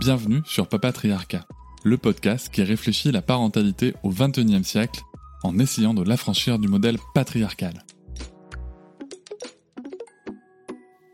Bienvenue sur Papatriarcat, le podcast qui réfléchit la parentalité au XXIe siècle en essayant de l'affranchir du modèle patriarcal.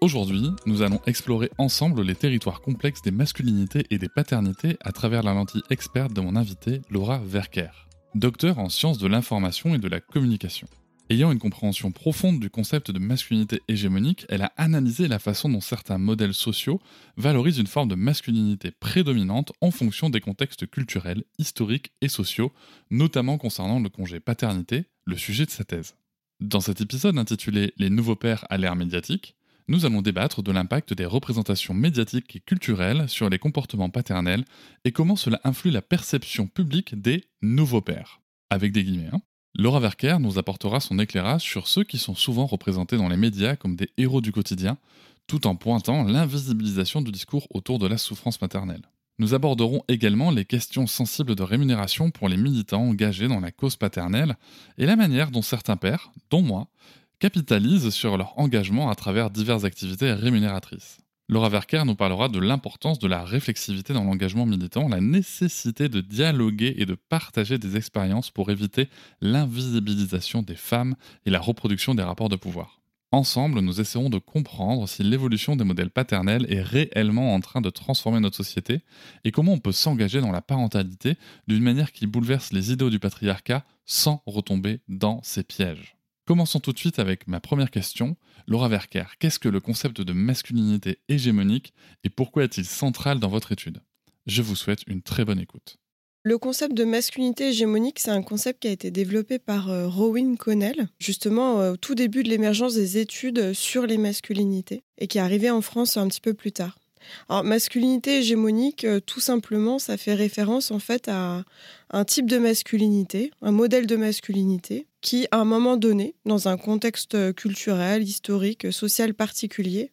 Aujourd'hui, nous allons explorer ensemble les territoires complexes des masculinités et des paternités à travers la lentille experte de mon invité Laura Verker, docteur en sciences de l'information et de la communication. Ayant une compréhension profonde du concept de masculinité hégémonique, elle a analysé la façon dont certains modèles sociaux valorisent une forme de masculinité prédominante en fonction des contextes culturels, historiques et sociaux, notamment concernant le congé paternité, le sujet de sa thèse. Dans cet épisode intitulé Les nouveaux pères à l'ère médiatique, nous allons débattre de l'impact des représentations médiatiques et culturelles sur les comportements paternels et comment cela influe la perception publique des nouveaux pères. Avec des guillemets. Hein. Laura Verker nous apportera son éclairage sur ceux qui sont souvent représentés dans les médias comme des héros du quotidien, tout en pointant l'invisibilisation du discours autour de la souffrance maternelle. Nous aborderons également les questions sensibles de rémunération pour les militants engagés dans la cause paternelle et la manière dont certains pères, dont moi, capitalisent sur leur engagement à travers diverses activités rémunératrices. Laura Verker nous parlera de l'importance de la réflexivité dans l'engagement militant, la nécessité de dialoguer et de partager des expériences pour éviter l'invisibilisation des femmes et la reproduction des rapports de pouvoir. Ensemble, nous essaierons de comprendre si l'évolution des modèles paternels est réellement en train de transformer notre société et comment on peut s'engager dans la parentalité d'une manière qui bouleverse les idéaux du patriarcat sans retomber dans ses pièges. Commençons tout de suite avec ma première question. Laura Verker, qu'est-ce que le concept de masculinité hégémonique et pourquoi est-il central dans votre étude? Je vous souhaite une très bonne écoute. Le concept de masculinité hégémonique, c'est un concept qui a été développé par euh, Rowan Connell, justement euh, au tout début de l'émergence des études sur les masculinités, et qui est arrivé en France un petit peu plus tard. Alors, masculinité hégémonique, euh, tout simplement, ça fait référence en fait à un type de masculinité, un modèle de masculinité qui, à un moment donné, dans un contexte culturel, historique, social particulier,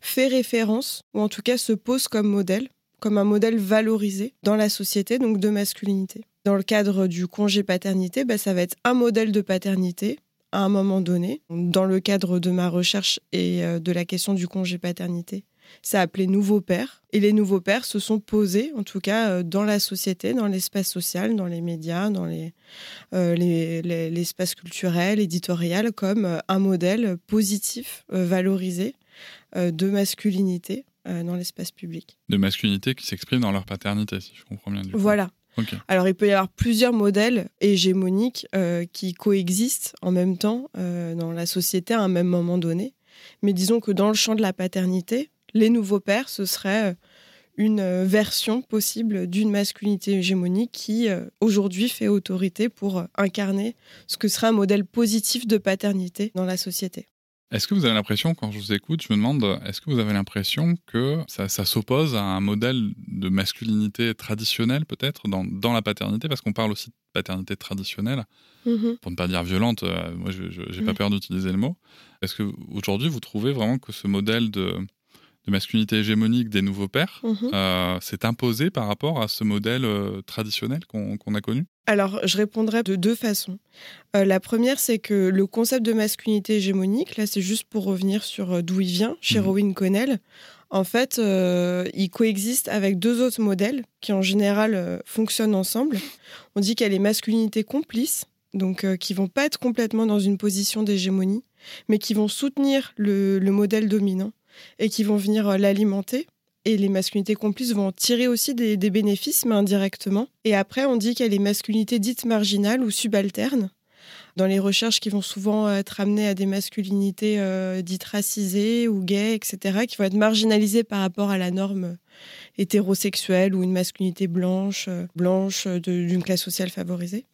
fait référence, ou en tout cas se pose comme modèle, comme un modèle valorisé dans la société, donc de masculinité. Dans le cadre du congé paternité, bah, ça va être un modèle de paternité à un moment donné. Dans le cadre de ma recherche et euh, de la question du congé paternité, ça appelé nouveaux pères. Et les nouveaux pères se sont posés, en tout cas, euh, dans la société, dans l'espace social, dans les médias, dans euh, l'espace culturel, éditorial, comme euh, un modèle positif, valorisé de masculinité dans l'espace public. De masculinité qui s'exprime dans leur paternité, si je comprends bien. Voilà. Alors, il peut y avoir plusieurs modèles hégémoniques qui coexistent en même temps dans la société à un même moment donné. Mais disons que dans le champ de la paternité, les nouveaux pères, ce serait euh, une euh, version possible d'une masculinité hégémonique qui, euh, aujourd'hui, fait autorité pour incarner ce que serait un modèle positif de paternité dans la société. Est-ce que vous avez l'impression, quand je vous écoute, je me demande, est-ce que vous avez l'impression que ça, s'oppose à un modèle de masculinité traditionnelle, peut-être, dans, la paternité? Parce qu'on parle aussi de paternité traditionnelle, mm-hmm. pour ne pas dire violente, moi, je n'ai pas peur d'utiliser le mot. Est-ce que aujourd'hui, vous trouvez vraiment que ce modèle de, de masculinité hégémonique des nouveaux pères mhm. euh, s'est imposé par rapport à ce modèle euh, traditionnel qu'on a connu? Alors, je répondrai de deux façons. Euh, la première, c'est que le concept de masculinité hégémonique, là, c'est juste pour revenir sur d'où il vient, chez mmh. Rowan Connell. En fait, il coexiste avec deux autres modèles qui, en général, fonctionnent ensemble. On dit a les masculinités complices, donc qui vont pas être complètement dans une position d'hégémonie, mais qui vont soutenir le modèle dominant et qui vont venir euh, l'alimenter. Et les masculinités complices vont tirer aussi des, bénéfices, mais indirectement. Et après, on dit qu'il y a les masculinités dites marginales ou subalternes. Dans les recherches qui vont souvent être amenées à des masculinités euh, dites racisées ou gays, etc., qui vont être marginalisées par rapport à la norme hétérosexuelle ou une masculinité blanche, euh, blanche d'une classe sociale favorisée.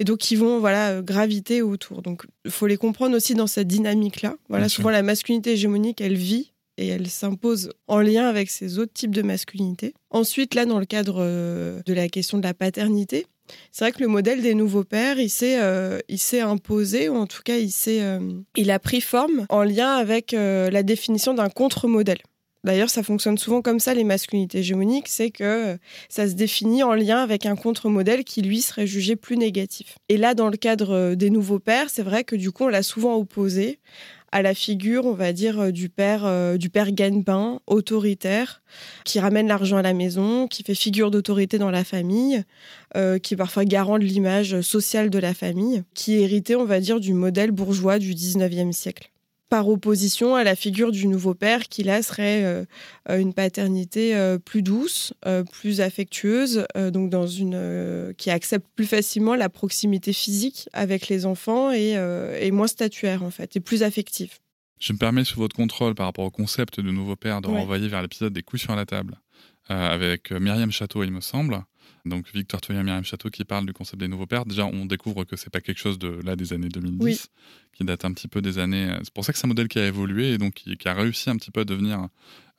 Et donc, qui vont voilà, graviter autour. Donc, il faut les comprendre aussi dans cette dynamique-là. Voilà, souvent, la masculinité hégémonique, elle vit et elle s'impose en lien avec ces autres types de masculinité. Ensuite, là, dans le cadre euh, de la question de la paternité, c'est vrai que le modèle des nouveaux pères, il s'est, euh, imposé, ou en tout cas, il, s'est, euh, il a pris forme en lien avec la définition d'un contre-modèle. D'ailleurs, ça fonctionne souvent comme ça, les masculinités hégémoniques, c'est que ça se définit en lien avec un contre-modèle qui, lui, serait jugé plus négatif. Et là, dans le cadre des nouveaux pères, c'est vrai que du coup, on l'a souvent opposé à la figure, on va dire, euh, du père, euh, du père gagne-pain, autoritaire, qui ramène l'argent à la maison, qui fait figure d'autorité dans la famille, euh, qui parfois garant de l'image sociale de la famille, qui est hérité, on va dire, du modèle bourgeois du 19e siècle par opposition à la figure du nouveau père qui là serait euh, euh, une paternité euh, plus douce, plus affectueuse, donc dans une qui accepte plus facilement la proximité physique avec les enfants et, moins statuaire en fait et plus affective. Je me permets sous votre contrôle par rapport au concept de nouveau père de renvoyer vers l'épisode des coups sur la table avec Myriam Château il me semble donc Victor Toya Myriam Château qui parle du concept des nouveaux pères. Déjà, on découvre que c'est pas quelque chose de là des années 2010, qui date un petit peu des années. Euh, c'est pour ça que c'est un modèle qui a évolué et donc qui, a réussi un petit peu à devenir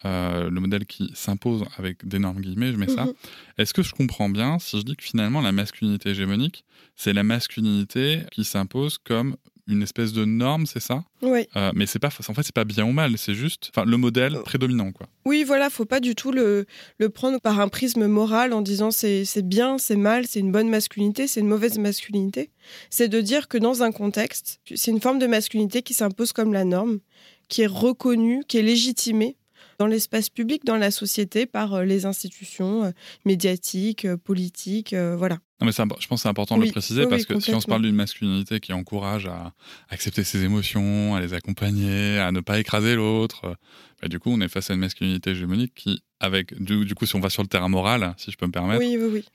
euh, le modèle qui s'impose avec d'énormes guillemets. Je mets ça. Mhm. Est-ce que je comprends bien si je dis que finalement la masculinité hégémonique, c'est la masculinité qui s'impose comme une espèce de norme, c'est ça? Oui. Euh, mais c'est pas, en fait, c'est pas bien ou mal, c'est juste, le modèle euh. prédominant, quoi. Oui, voilà, faut pas du tout le, le prendre par un prisme moral en disant c'est bien, c'est mal, c'est une bonne masculinité, c'est une mauvaise masculinité. C'est de dire que dans un contexte, c'est une forme de masculinité qui s'impose comme la norme, qui est reconnue, qui est légitimée dans l'espace public, dans la société, par euh, les institutions médiatiques, politiques, voilà. Non, mais je pense que c'est important de le préciser parce que si on se parle d'une masculinité qui encourage à accepter ses émotions, à les accompagner, à ne pas écraser l'autre, bah, du coup, on est face à une masculinité hégémonique qui, avec, du, coup, si on va sur le terrain moral, si je peux me permettre,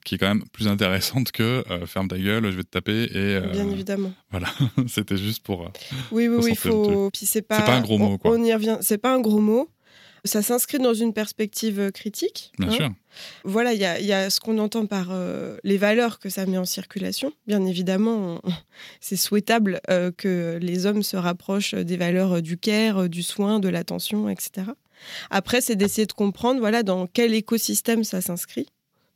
qui est quand même plus intéressante que euh, ferme ta gueule, je vais te taper et. Euh, Bien évidemment. Voilà, c'était juste pour. Euh, oui, oui, oui, faut. Puis c'est pas. pas un gros mot, quoi. On y revient. C'est pas un gros mot. Ça s'inscrit dans une perspective euh, critique. Bien hein. sûr. Voilà, il y, a, ce qu'on entend par euh, les valeurs que ça met en circulation. Bien évidemment, c'est souhaitable euh, que les hommes se rapprochent des valeurs du care, du soin, de l'attention, etc. Après, c'est d'essayer de comprendre voilà, dans quel écosystème ça s'inscrit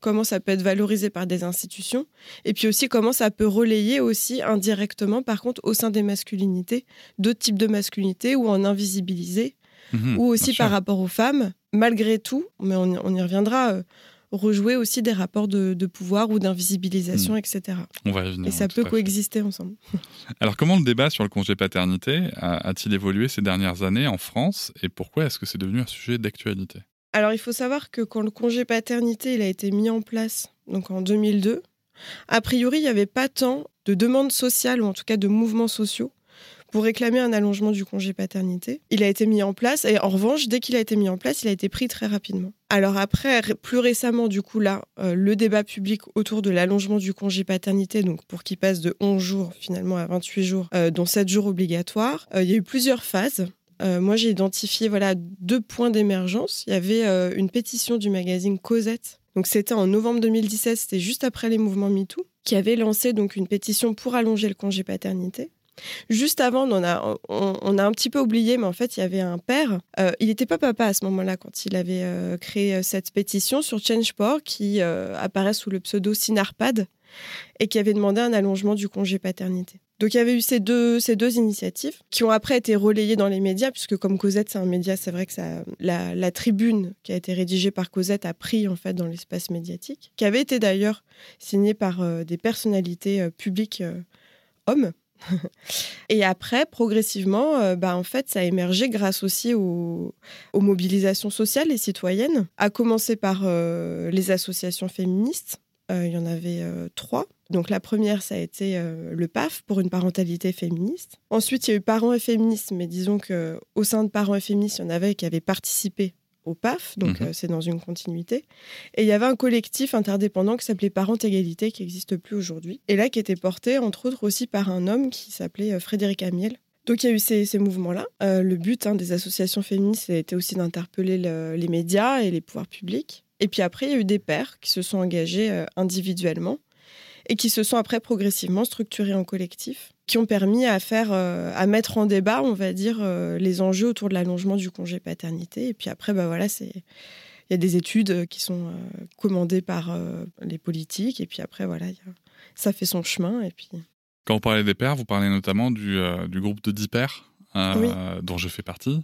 comment ça peut être valorisé par des institutions, et puis aussi comment ça peut relayer aussi indirectement, par contre, au sein des masculinités, d'autres types de masculinités ou en invisibiliser Mhm, ou aussi par rapport aux femmes, malgré tout, mais on, y reviendra, euh, rejouer aussi des rapports de, pouvoir ou d'invisibilisation, mhm. etc. On va revenir, Et ça peut coexister ensemble. Alors comment le débat sur le congé paternité a-t-il évolué ces dernières années en France et pourquoi est-ce que c'est devenu un sujet d'actualité? Alors il faut savoir que quand le congé paternité il a été mis en place, donc en 2002, a priori il n'y avait pas tant de demandes sociales ou en tout cas de mouvements sociaux pour réclamer un allongement du congé paternité. Il a été mis en place et en revanche, dès qu'il a été mis en place, il a été pris très rapidement. Alors après, plus récemment, du coup, là, euh, le débat public autour de l'allongement du congé paternité, donc pour qu'il passe de 11 jours finalement à 28 jours, euh, dont 7 jours obligatoires, euh, il y a eu plusieurs phases. moi, j'ai identifié voilà deux points d'émergence. Il y avait une pétition du magazine Cosette. Donc c'était en novembre 2017, c'était juste après les mouvements MeToo, qui avait lancé donc une pétition pour allonger le congé paternité. Juste avant, on a, on, a un petit peu oublié, mais en fait, il y avait un père. Euh, il n'était pas papa à ce moment-là quand il avait euh, créé euh, cette pétition sur Change.org qui apparaît sous le pseudo Sinarpad et qui avait demandé un allongement du congé paternité. Donc il y avait eu ces deux, ces deux initiatives qui ont après été relayées dans les médias, puisque comme Cosette, c'est un média, c'est vrai que ça, la, tribune qui a été rédigée par Cosette a pris en fait dans l'espace médiatique, qui avait été d'ailleurs signée par des personnalités publiques hommes. Et après, progressivement, euh, bah, en fait, ça a émergé grâce aussi aux, mobilisations sociales et citoyennes, à commencer par euh, les associations féministes. Euh, il y en avait trois. Donc la première, ça a été le PAF pour une parentalité féministe. Ensuite, il y a eu Parents et féministes, mais disons qu'au sein de Parents et féministes, il y en avait qui avaient participé au PAF, donc mhm. euh, c'est dans une continuité. Et il y avait un collectif interdépendant qui s'appelait Parents Égalité, qui n'existe plus aujourd'hui, et là qui était porté entre autres aussi par un homme qui s'appelait euh, Frédéric Amiel. Donc il y a eu ces, mouvements-là. Euh, le but hein, des associations féministes a été aussi d'interpeller les médias et les pouvoirs publics. Et puis après, il y a eu des pères qui se sont engagés individuellement et qui se sont après progressivement structurés en collectif qui ont permis à faire, à mettre en débat, on va dire, les enjeux autour de l'allongement du congé paternité. Et puis après, bah voilà, c'est il y a des études qui sont commandées par les politiques. Et puis après, voilà, ça fait son chemin. Et puis quand vous parlez des pères, vous parlez notamment du, euh, du groupe de 10 pères, euh, dont je fais partie,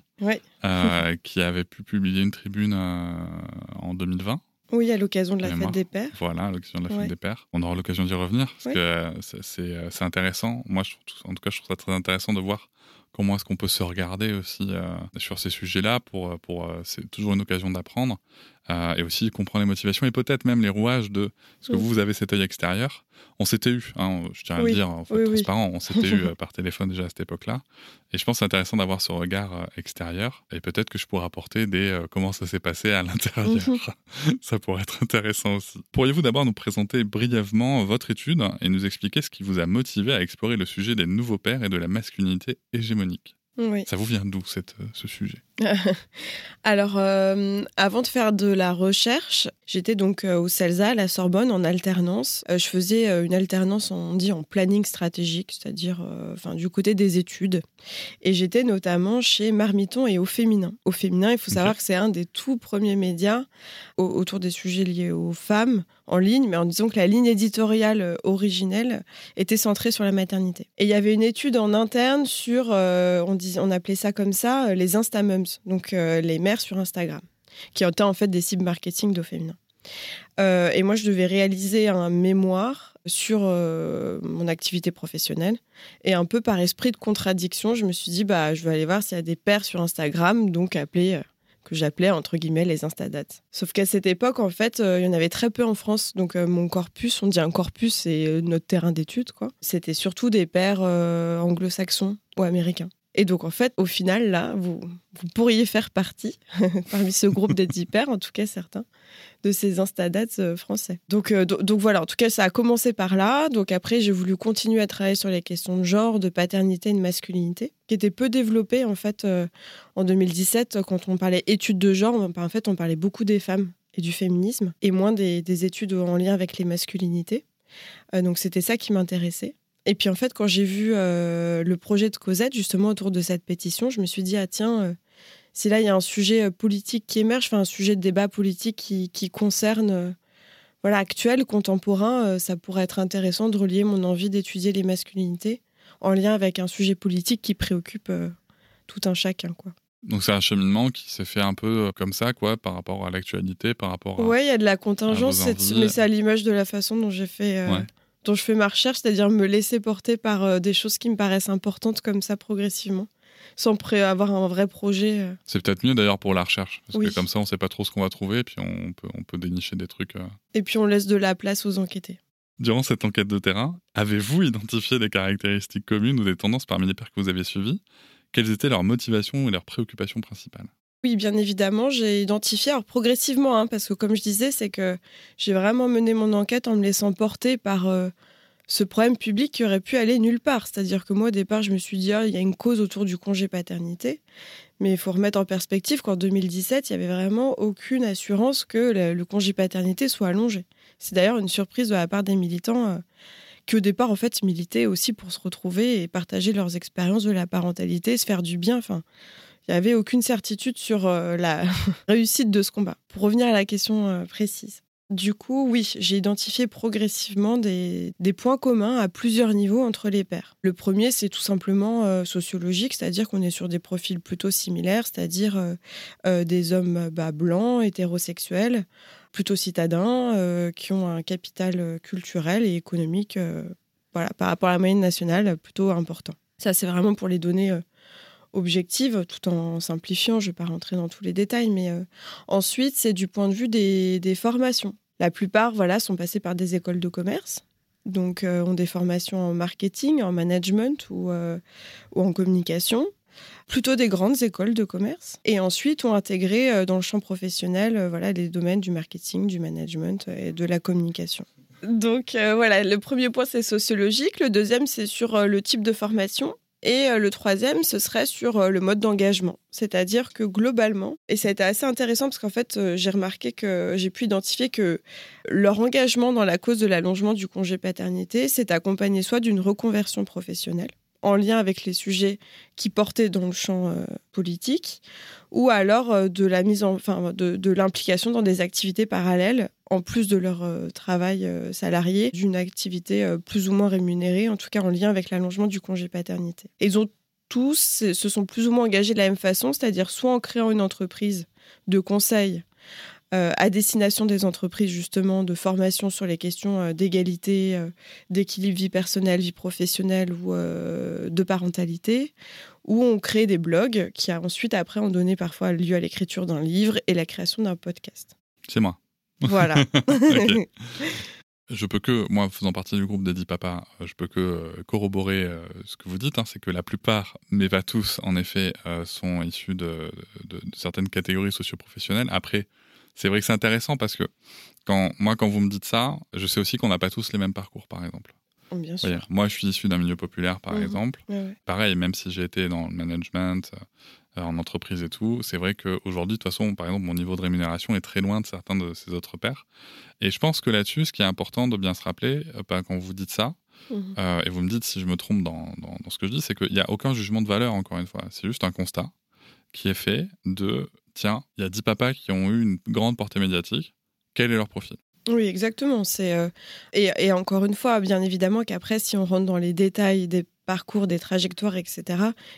euh, qui avait pu publier une tribune en 2020. Oui, à l'occasion de la fête des pères. Voilà, à l'occasion de la fête des pères. On aura l'occasion d'y revenir, parce que c'est intéressant. Moi, je trouve, en tout cas, je trouve ça très intéressant de voir comment est-ce qu'on peut se regarder aussi sur ces sujets-là pour, pour c'est toujours une occasion d'apprendre euh, et aussi comprendre les motivations et peut-être même les rouages de parce que vous, vous avez cet œil extérieur. On s'était eu, hein, je tiens à le dire, en fait, transparent, on s'était eu euh, par téléphone déjà à cette époque-là. Et je pense que c'est intéressant d'avoir ce regard euh, extérieur et peut-être que je pourrais apporter des comment ça s'est passé à l'intérieur. ça pourrait être intéressant aussi. Pourriez-vous d'abord nous présenter brièvement votre étude et nous expliquer ce qui vous a motivé à explorer le sujet des nouveaux pères et de la masculinité hégémonique? Ça vous vient d'où ce sujet? Alors, euh, avant de faire de la recherche, j'étais donc euh, au CELSA, à la Sorbonne, en alternance. Euh, je faisais une alternance, on dit, en planning stratégique, c'est-à-dire enfin, du côté des études. Et j'étais notamment chez Marmiton et Au Féminin. Au Féminin, il faut savoir que c'est un des tout premiers médias autour des sujets liés aux femmes en ligne, mais en disant que la ligne éditoriale originelle était centrée sur la maternité. Et il y avait une étude en interne sur, on, dit, on appelait ça comme ça, les instamums donc euh, les mères sur Instagram, qui étaient en fait des cibles marketing d'au féminin. Euh, et moi, je devais réaliser un mémoire sur euh, mon activité professionnelle. Et un peu par esprit de contradiction, je me suis dit, bah, je vais aller voir s'il y a des pères sur Instagram, donc appelés, que j'appelais entre guillemets les Instadates. Sauf qu'à cette époque, en fait, il y en avait très peu en France. Donc mon corpus, on dit un corpus, c'est notre terrain d'étude. C'était surtout des pères anglo-saxons ou américains. Et donc, en fait, au final, là, vous, pourriez faire partie, parmi ce groupe des pères, en tout cas certains, de ces instadates euh, français. Donc, euh, donc voilà, en tout cas, ça a commencé par là. Donc après, j'ai voulu continuer à travailler sur les questions de genre, de paternité et de masculinité, qui étaient peu développées, en fait, euh, en 2017, quand on parlait études de genre, en fait, on parlait beaucoup des femmes et du féminisme, et moins des études en lien avec les masculinités. donc c'était ça qui m'intéressait. Et puis en fait, quand j'ai vu euh, le projet de Cosette, justement autour de cette pétition, je me suis dit, ah tiens, euh, si là il y a un sujet euh, politique qui émerge, enfin un sujet de débat politique qui, concerne, voilà, actuel, contemporain, ça pourrait être intéressant de relier mon envie d'étudier les masculinités en lien avec un sujet politique qui préoccupe tout un chacun, quoi. Donc c'est un cheminement qui s'est fait un peu comme ça, quoi, par rapport à l'actualité, par rapport à. Ouais, il y a de la contingence, mais c'est à l'image de la façon dont j'ai fait dont je fais ma recherche, c'est-à-dire me laisser porter par euh, des choses qui me paraissent importantes comme ça progressivement, sans avoir un vrai projet. Euh. C'est peut-être mieux d'ailleurs pour la recherche, parce que comme ça on ne sait pas trop ce qu'on va trouver, et puis on peut, on peut dénicher des trucs. Euh. Et puis on laisse de la place aux enquêtés. Durant cette enquête de terrain, avez-vous identifié des caractéristiques communes ou des tendances parmi les pairs que vous avez suivis Quelles étaient leurs motivations et leurs préoccupations principales? Oui, bien évidemment, j'ai identifié, alors progressivement, hein, parce que comme je disais, c'est que j'ai vraiment mené mon enquête en me laissant porter par euh, ce problème public qui aurait pu aller nulle part. C'est-à-dire que moi, au départ, je me suis dit, ah, il y a une cause autour du congé paternité, mais il faut remettre en perspective qu'en 2017, il n'y avait vraiment aucune assurance que le, congé paternité soit allongé. C'est d'ailleurs une surprise de la part des militants. Euh, qui au départ en fait militaient aussi pour se retrouver et partager leurs expériences de la parentalité, se faire du bien. Il n'y avait aucune certitude sur euh, la réussite de ce combat. Pour revenir à la question euh, précise. Du coup, oui, j'ai identifié progressivement des, points communs à plusieurs niveaux entre les pairs. Le premier, c'est tout simplement euh, sociologique, c'est-à-dire qu'on est sur des profils plutôt similaires, c'est-à-dire des hommes blancs, hétérosexuels, plutôt citadins, qui ont un capital culturel et économique voilà, par rapport à la moyenne nationale plutôt important. Ça, c'est vraiment pour les données objective, tout en simplifiant. Je ne vais pas rentrer dans tous les détails, mais euh, ensuite, c'est du point de vue des, formations. La plupart voilà, sont passés par des écoles de commerce, donc euh, ont des formations en marketing, en management ou, euh, ou en communication plutôt des grandes écoles de commerce, et ensuite ont intégré dans le champ professionnel voilà, les domaines du marketing, du management et de la communication. Donc voilà, le premier point c'est sociologique, le deuxième c'est sur le type de formation. Et le troisième, ce serait sur le mode d'engagement. C'est-à-dire que globalement, et ça a été assez intéressant parce qu'en fait, j'ai remarqué que j'ai pu identifier que leur engagement dans la cause de l'allongement du congé paternité s'est accompagné soit d'une reconversion professionnelle, en lien avec les sujets qui portaient dans le champ euh, politique, ou alors euh, de la mise en, enfin, de, l'implication dans des activités parallèles, en plus de leur euh, travail salarié, d'une activité plus ou moins rémunérée, en tout cas en lien avec l'allongement du congé paternité. ils ont tous se sont plus ou moins engagés de la même façon, c'est-à-dire soit en créant une entreprise de conseil euh, à destination des entreprises justement de formation sur les questions euh, d'égalité, euh, d'équilibre vie personnelle, vie professionnelle ou de parentalité, où on crée des blogs qui ensuite après ont donné parfois lieu à l'écriture d'un livre et la création d'un podcast. C'est moi. Voilà. Je peux que, moi faisant partie du groupe des dix papas, je peux que corroborer ce que vous dites, hein, c'est que la plupart, mais pas tous, en effet, sont issus de, de certaines catégories socioprofessionnelles. Après, c'est vrai que c'est intéressant parce que quand, moi, quand vous me dites ça, je sais aussi qu'on n'a pas tous les mêmes parcours, par exemple. Oh, bien sûr. moi, je suis issu d'un milieu populaire, par mhm. exemple. Pareil, même si j'ai été dans le management, euh, en entreprise et tout, c'est vrai qu'aujourd'hui, de toute façon, par exemple, mon niveau de rémunération est très loin de certains de ces autres pairs. Et je pense que là-dessus, ce qui est important de bien se rappeler, euh, quand vous dites ça, mhm. euh, et vous me dites si je me trompe dans, dans, dans ce que je dis, c'est qu'il n'y a aucun jugement de valeur, encore une fois. C'est juste un constat qui est fait de tiens, il y a 10 papas qui ont eu une grande portée médiatique, quel est leur profil oui, exactement. C'est euh, et, encore une fois, bien évidemment qu'après, si on rentre dans les détails des parcours, des trajectoires, etc.,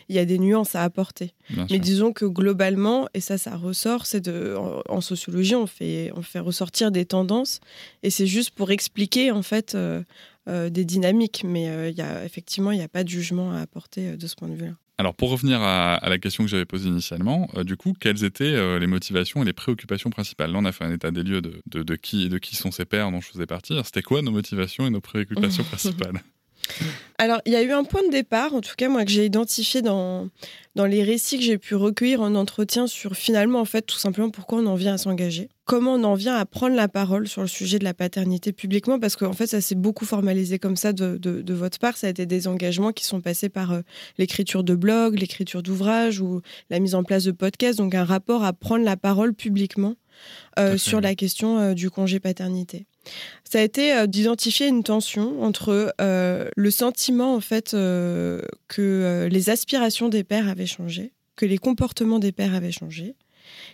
il y a des nuances à apporter. Mais disons que globalement, et ça, ça ressort, c'est de en, sociologie, on fait on fait ressortir des tendances, et c'est juste pour expliquer en fait euh, euh, des dynamiques. Mais il y a effectivement, il n'y a pas de jugement à apporter de ce point de vue-là. Alors pour revenir à, la question que j'avais posée initialement, euh, du coup, quelles étaient euh, les motivations et les préoccupations principales? Là, on a fait un état des lieux de, de, qui, de qui sont ces pères dont je faisais partie. C'était quoi nos motivations et nos préoccupations principales? Alors, il y a eu un point de départ, en tout cas, moi, que j'ai identifié dans, dans les récits que j'ai pu recueillir en entretien sur finalement, en fait, tout simplement pourquoi on en vient à s'engager. Comment on en vient à prendre la parole sur le sujet de la paternité publiquement, parce qu'en fait, ça s'est beaucoup formalisé comme ça de, de, votre part. Ça a été des engagements qui sont passés par euh, l'écriture de blogs, l'écriture d'ouvrages ou la mise en place de podcasts, donc un rapport à prendre la parole publiquement euh, sur la question euh, du congé paternité ça a été euh, d'identifier une tension entre euh, le sentiment en fait euh, que les aspirations des pères avaient changé, que les comportements des pères avaient changé,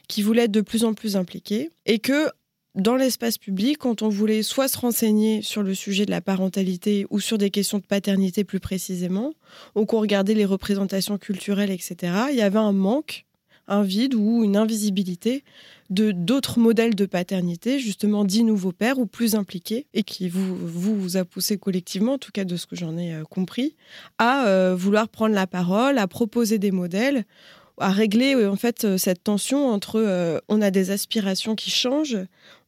qui voulaient être de plus en plus impliqués et que dans l'espace public, quand on voulait soit se renseigner sur le sujet de la parentalité ou sur des questions de paternité plus précisément, ou qu'on regardait les représentations culturelles, etc., il y avait un manque, un vide ou une invisibilité de d'autres modèles de paternité, justement dits nouveaux pères ou plus impliqués, et qui vous, vous, a poussé collectivement, en tout cas de ce que j'en ai euh, compris, à euh, vouloir prendre la parole, à proposer des modèles, à régler euh, en fait cette tension entre on a des aspirations qui changent,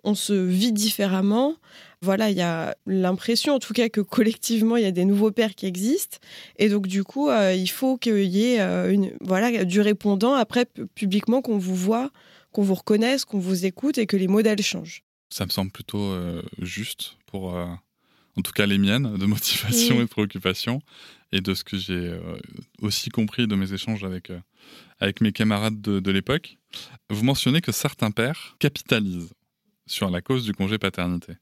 on se vit différemment. Voilà, il y a l'impression, en tout cas, que collectivement, il y a des nouveaux pères qui existent. Et donc, du coup, il faut qu'il y ait une, voilà, du répondant après publiquement qu'on vous voit qu'on vous reconnaisse, qu'on vous écoute et que les modèles changent. Ça me semble plutôt euh, juste pour, euh, en tout cas les miennes, de motivation et de préoccupation, et de ce que j'ai euh, aussi compris de mes échanges avec, avec mes camarades de, de l'époque. Vous mentionnez que certains pères capitalisent sur la cause du congé paternité.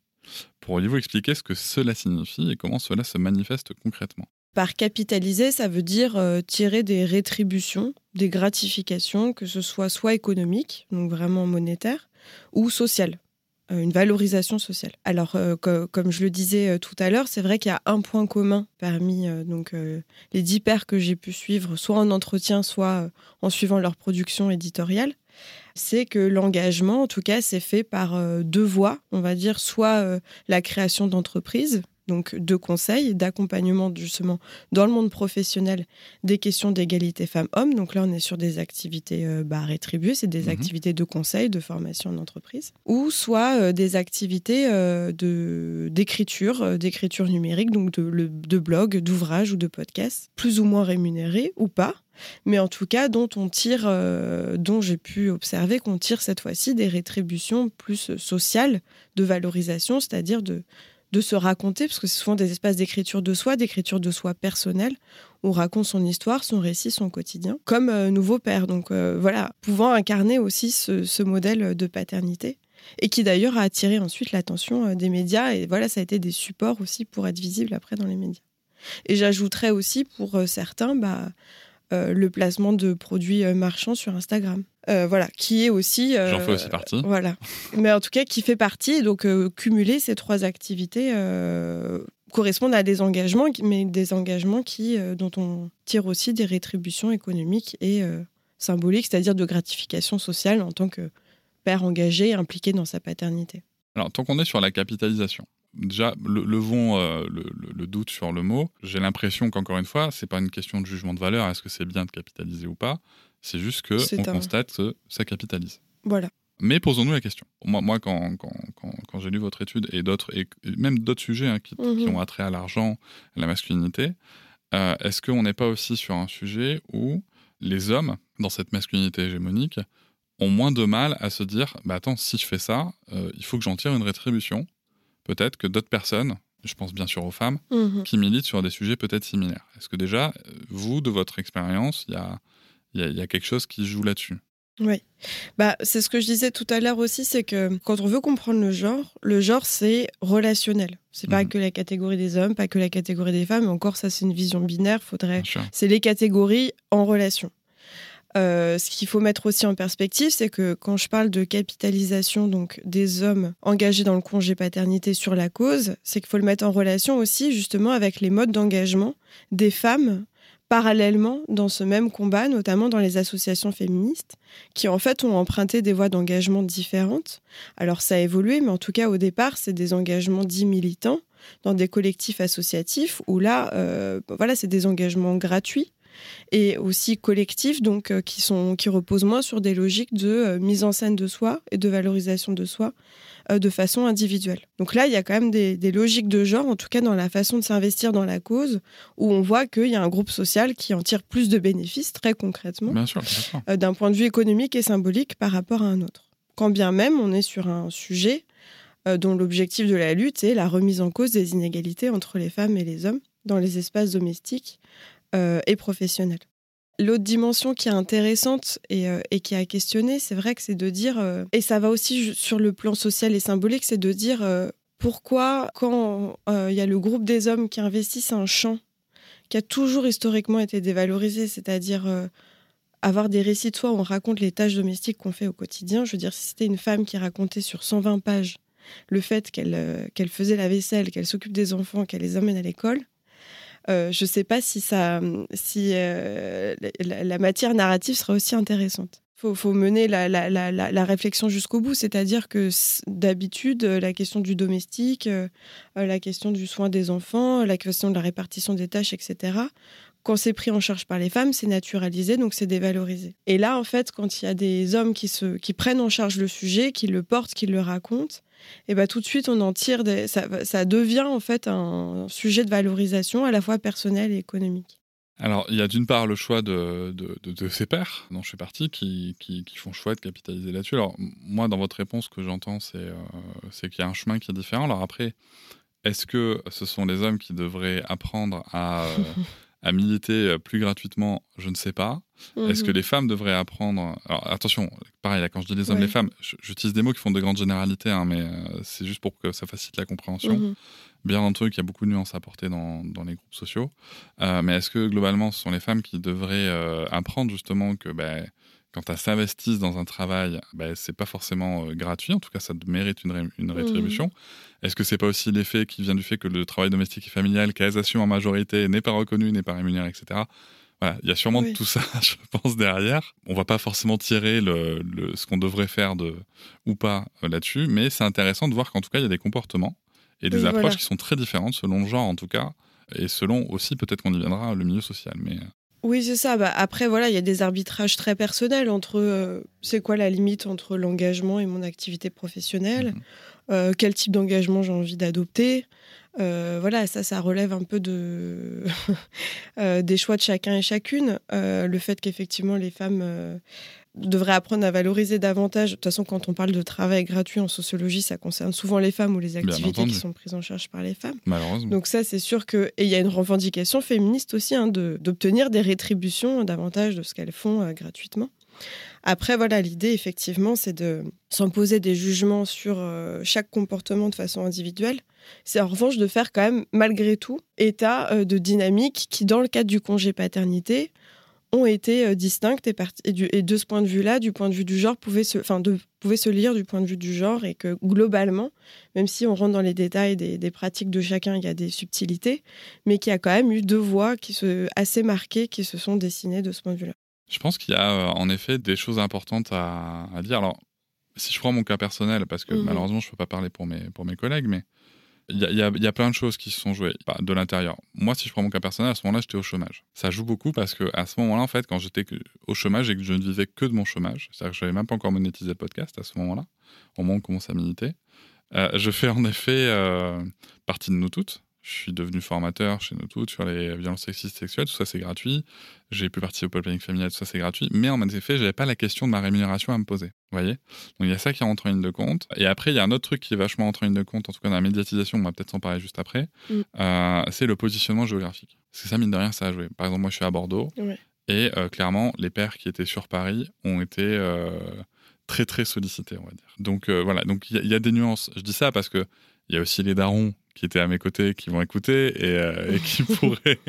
Pourriez-vous expliquer ce que cela signifie et comment cela se manifeste concrètement? Par capitaliser, ça veut dire euh, tirer des rétributions, des gratifications, que ce soit soit économique, donc vraiment monétaire, ou sociale, euh, une valorisation sociale. Alors, euh, comme je le disais tout à l'heure, c'est vrai qu'il y a un point commun parmi donc les dix pairs que j'ai pu suivre, soit en entretien, soit en suivant leur production éditoriale. C'est que l'engagement, en tout cas, c'est fait par deux voies, on va dire, soit la création d'entreprises, donc de conseils, d'accompagnement justement dans le monde professionnel des questions d'égalité femmes-hommes. Donc là, on est sur des activités euh, bah, rétribuées, c'est des mhm. activités de conseil, de formation en entreprise, ou soit euh, des activités euh, de d'écriture, d'écriture numérique, donc de, le, de blog, d'ouvrage ou de podcast, plus ou moins rémunérés ou pas mais en tout cas dont on tire, dont j'ai pu observer qu'on tire cette fois-ci des rétributions plus sociales de valorisation, c'est-à-dire de, de se raconter, parce que c'est souvent des espaces d'écriture de soi, d'écriture de soi personnelle, on raconte son histoire, son récit, son quotidien, comme nouveau père. Donc voilà, pouvant incarner aussi ce, modèle de paternité et qui d'ailleurs a attiré ensuite l'attention des médias. Et voilà, ça a été des supports aussi pour être visible après dans les médias. Et j'ajouterais aussi pour certains bah, le placement de produits marchands sur Instagram. Euh, voilà, qui est aussi. Euh, J'en fais aussi partie. Voilà. Mais en tout cas, qui fait partie. Donc, euh, cumuler ces trois activités correspondent à des engagements, mais des engagements qui, dont on tire aussi des rétributions économiques et symboliques, c'est-à-dire de gratification sociale en tant que père engagé, impliqué dans sa paternité. Alors, tant qu'on est sur la capitalisation, déjà, levons le, doute sur le mot. J'ai l'impression qu'encore une fois, c'est pas une question de jugement de valeur. Est-ce que c'est bien de capitaliser ou pas c'est juste que on constate que ça capitalise. Voilà. Mais posons-nous la question. Moi, moi quand, quand, quand, j'ai lu votre étude et d'autres, et même d'autres sujets hein, qui, qui, mhm. ont attrait à l'argent, à la masculinité, euh, est-ce qu'on n'est pas aussi sur un sujet où les hommes, dans cette masculinité hégémonique, ont moins de mal à se dire bah attends, si je fais ça, euh, il faut que j'en tire une rétribution. Peut-être que d'autres personnes, je pense bien sûr aux femmes, mhm. qui militent sur des sujets peut-être similaires. Est-ce que déjà, vous, de votre expérience, il y a il y, a quelque chose qui joue là-dessus? Oui, bah, c'est ce que je disais tout à l'heure aussi, c'est que quand on veut comprendre le genre, le genre c'est relationnel. C'est pas mhm. que la catégorie des hommes, pas que la catégorie des femmes, encore ça c'est une vision binaire. Faudrait, c'est les catégories en relation. Euh, ce qu'il faut mettre aussi en perspective, c'est que quand je parle de capitalisation donc des hommes engagés dans le congé paternité sur la cause, c'est qu'il faut le mettre en relation aussi justement avec les modes d'engagement des femmes parallèlement dans ce même combat, notamment dans les associations féministes, qui en fait ont emprunté des voies d'engagement différentes. Alors ça a évolué, mais en tout cas au départ, c'est des engagements dits militants dans des collectifs associatifs où là, euh, voilà, c'est des engagements gratuits et aussi collectifs, donc euh, qui sont qui reposent moins sur des logiques de euh, mise en scène de soi et de valorisation de soi, euh, de façon individuelle. Donc là, il y a quand même des, logiques de genre, en tout cas dans la façon de s'investir dans la cause, où on voit qu'il y a un groupe social qui en tire plus de bénéfices, très concrètement, d'un point de vue économique et symbolique par rapport à un autre. Quand bien même on est sur un sujet dont l'objectif de la lutte est la remise en cause des inégalités entre les femmes et les hommes dans les espaces domestiques et professionnels. L'autre dimension qui est intéressante et, euh, qui a questionné, c'est vrai que c'est de dire, euh, et ça va aussi sur le plan social et symbolique, c'est de dire euh, pourquoi quand il y a le groupe des hommes qui investissent un champ qui a toujours historiquement été dévalorisé, c'est-à-dire avoir des récits de soi où on raconte les tâches domestiques qu'on fait au quotidien. Je veux dire, si c'était une femme qui racontait sur 120 pages le fait qu'elle qu'elle faisait la vaisselle, qu'elle s'occupe des enfants, qu'elle les emmène à l'école, euh, je ne sais pas si, si euh, la, matière narrative sera aussi intéressante. Il faut, mener la, réflexion jusqu'au bout, c'est-à-dire que d'habitude, la question du domestique, euh, la question du soin des enfants, la question de la répartition des tâches, etc., quand c'est pris en charge par les femmes, c'est naturalisé, donc c'est dévalorisé. Et là, en fait, quand il y a des hommes qui, se, qui prennent en charge le sujet, qui le portent, qui le racontent, et bah, tout de suite, on en tire des... ça, ça devient en fait un sujet de valorisation à la fois personnelle et économique. Alors, il y a d'une part le choix de, de, de, ces pairs, dont je fais partie, qui, qui, qui, font choix de capitaliser là-dessus. Alors, moi, dans votre réponse, ce que j'entends, c'est euh, qu'il y a un chemin qui est différent. Alors après, est-ce que ce sont les hommes qui devraient apprendre à, euh, à militer euh, plus gratuitement Je ne sais pas. Est-ce que mhm. les femmes devraient apprendre Alors attention, pareil, quand je dis les hommes, les femmes, j'utilise des mots qui font de grandes généralités, hein, mais euh, c'est juste pour que ça facilite la compréhension. Mhm. Bien entendu qu'il y a beaucoup de nuances à apporter dans, dans les groupes sociaux, euh, mais est-ce que globalement ce sont les femmes qui devraient euh, apprendre justement que ben, quand elles s'investissent dans un travail, ben, c'est pas forcément gratuit, en tout cas ça mérite une, une mhm. rétribution. Est-ce que c'est pas aussi l'effet qui vient du fait que le travail domestique et familial qu'elles assument en majorité n'est pas reconnu, n'est pas rémunéré, etc il y a sûrement tout ça, je pense, derrière. On va pas forcément tirer le, ce qu'on devrait faire de, ou pas euh, là-dessus, mais c'est intéressant de voir qu'en tout cas, il y a des comportements et des approches qui sont très différentes selon le genre, en tout cas, et selon aussi, peut-être qu'on y viendra, le milieu social. Mais... Euh. Oui, c'est ça. Bah, après, voilà, il y a des arbitrages très personnels entre euh, c'est quoi la limite entre l'engagement et mon activité professionnelle, mhm. quel type d'engagement j'ai envie d'adopter? Euh, voilà, ça, ça relève un peu de euh, des choix de chacun et chacune. Euh, le fait qu'effectivement les femmes devrait apprendre à valoriser davantage. De toute façon, quand on parle de travail gratuit en sociologie, ça concerne souvent les femmes ou les activités qui sont prises en charge par les femmes. Malheureusement. Donc ça, c'est sûr que... Et il y a une revendication féministe aussi hein, d'obtenir des rétributions davantage de ce qu'elles font euh, gratuitement. Après, voilà, l'idée, effectivement, c'est de s'en poser des jugements sur euh, chaque comportement de façon individuelle. C'est en revanche de faire quand même, malgré tout, état euh, de dynamique qui, dans le cadre du congé paternité, ont été euh, distinctes et, et, de ce point de vue-là, du point de vue du genre, pouvaient se, enfin, de, pouvaient se lire du point de vue du genre et que globalement, même si on rentre dans les détails des, pratiques de chacun, il y a des subtilités, mais qu'il y a quand même eu deux voix qui se, assez marquées qui se sont dessinées de ce point de vue-là. Je pense qu'il y a euh, en effet des choses importantes à, dire. Alors, si je prends mon cas personnel, parce que mhm. malheureusement je ne peux pas parler pour mes, pour mes collègues, mais il y, a, plein de choses qui se sont jouées de l'intérieur. Moi, si je prends mon cas personnel, à ce moment-là, j'étais au chômage. Ça joue beaucoup parce que à ce moment-là, en fait, quand j'étais au chômage et que je ne vivais que de mon chômage, c'est-à-dire que je n'avais même pas encore monétisé le podcast à ce moment-là, au moment où on commence à militer, euh, je fais en effet euh, partie de nous toutes. Je suis devenu formateur chez nous toutes sur les violences sexistes sexuelles, tout ça c'est gratuit. J'ai pu participer au pôle planning familial, tout ça c'est gratuit. Mais en effet, j'avais pas la question de ma rémunération à me poser. Vous voyez? Donc il y a ça qui rentre en ligne de compte. Et après, il y a un autre truc qui est vachement rentré en ligne de compte, en tout cas dans la médiatisation, on va peut-être s'en parler juste après. Mm. Euh, c'est le positionnement géographique. Parce que ça, mine de rien, ça a joué. Par exemple, moi je suis à Bordeaux. Et euh, clairement, les pères qui étaient sur Paris ont été. Euh, très très sollicités, on va dire. Donc voilà, donc il y, y, a des nuances. Je dis ça parce que il y a aussi les darons qui étaient à mes côtés, qui vont écouter et, euh, qui pourraient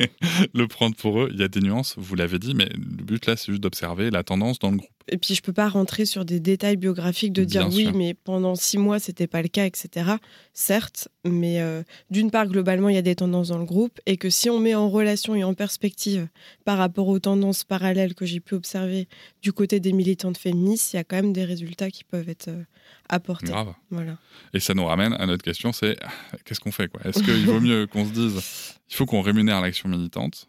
le prendre pour eux. Il y a des nuances, vous l'avez dit, mais le but là, c'est juste d'observer la tendance dans le groupe. Et puis je peux pas rentrer sur des détails biographiques de dire oui, mais pendant six mois c'était pas le cas, etc. Certes, mais euh, d'une part globalement il y a des tendances dans le groupe et que si on met en relation et en perspective par rapport aux tendances parallèles que j'ai pu observer du côté des militantes féministes, il y a quand même des résultats qui peuvent être euh, apportés. Grave. Voilà. Et ça nous ramène à notre question, c'est qu'est-ce qu'on fait quoi? Est-ce qu'il vaut mieux qu'on se dise il faut qu'on rémunère l'action militante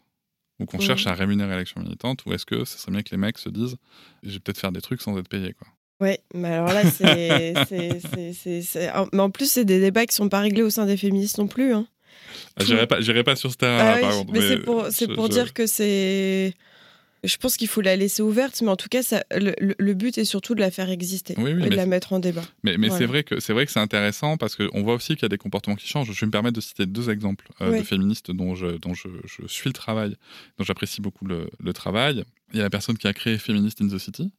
ou qu'on cherche à rémunérer l'action militante, ou est-ce que ce serait bien que les mecs se disent je vais peut-être faire des trucs sans être payé quoi. Ouais, mais alors là, c'est. Mais en plus, c'est des débats qui sont pas réglés au sein des féministes non plus. Hein. Ah, j'irai pas, pas sur ce terrain-là, ah par contre. Mais, c'est pour, pour dire que c'est. Je pense qu'il faut la laisser ouverte, mais en tout cas, ça, le, but est surtout de la faire exister et de la mettre en débat. Mais, c'est vrai que c'est vrai que c'est intéressant parce qu'on voit aussi qu'il y a des comportements qui changent. Je vais me permettre de citer deux exemples euh, de féministes dont, je, dont je, suis le travail, dont j'apprécie beaucoup le, travail. Il y a la personne qui a créé Feminist in the City,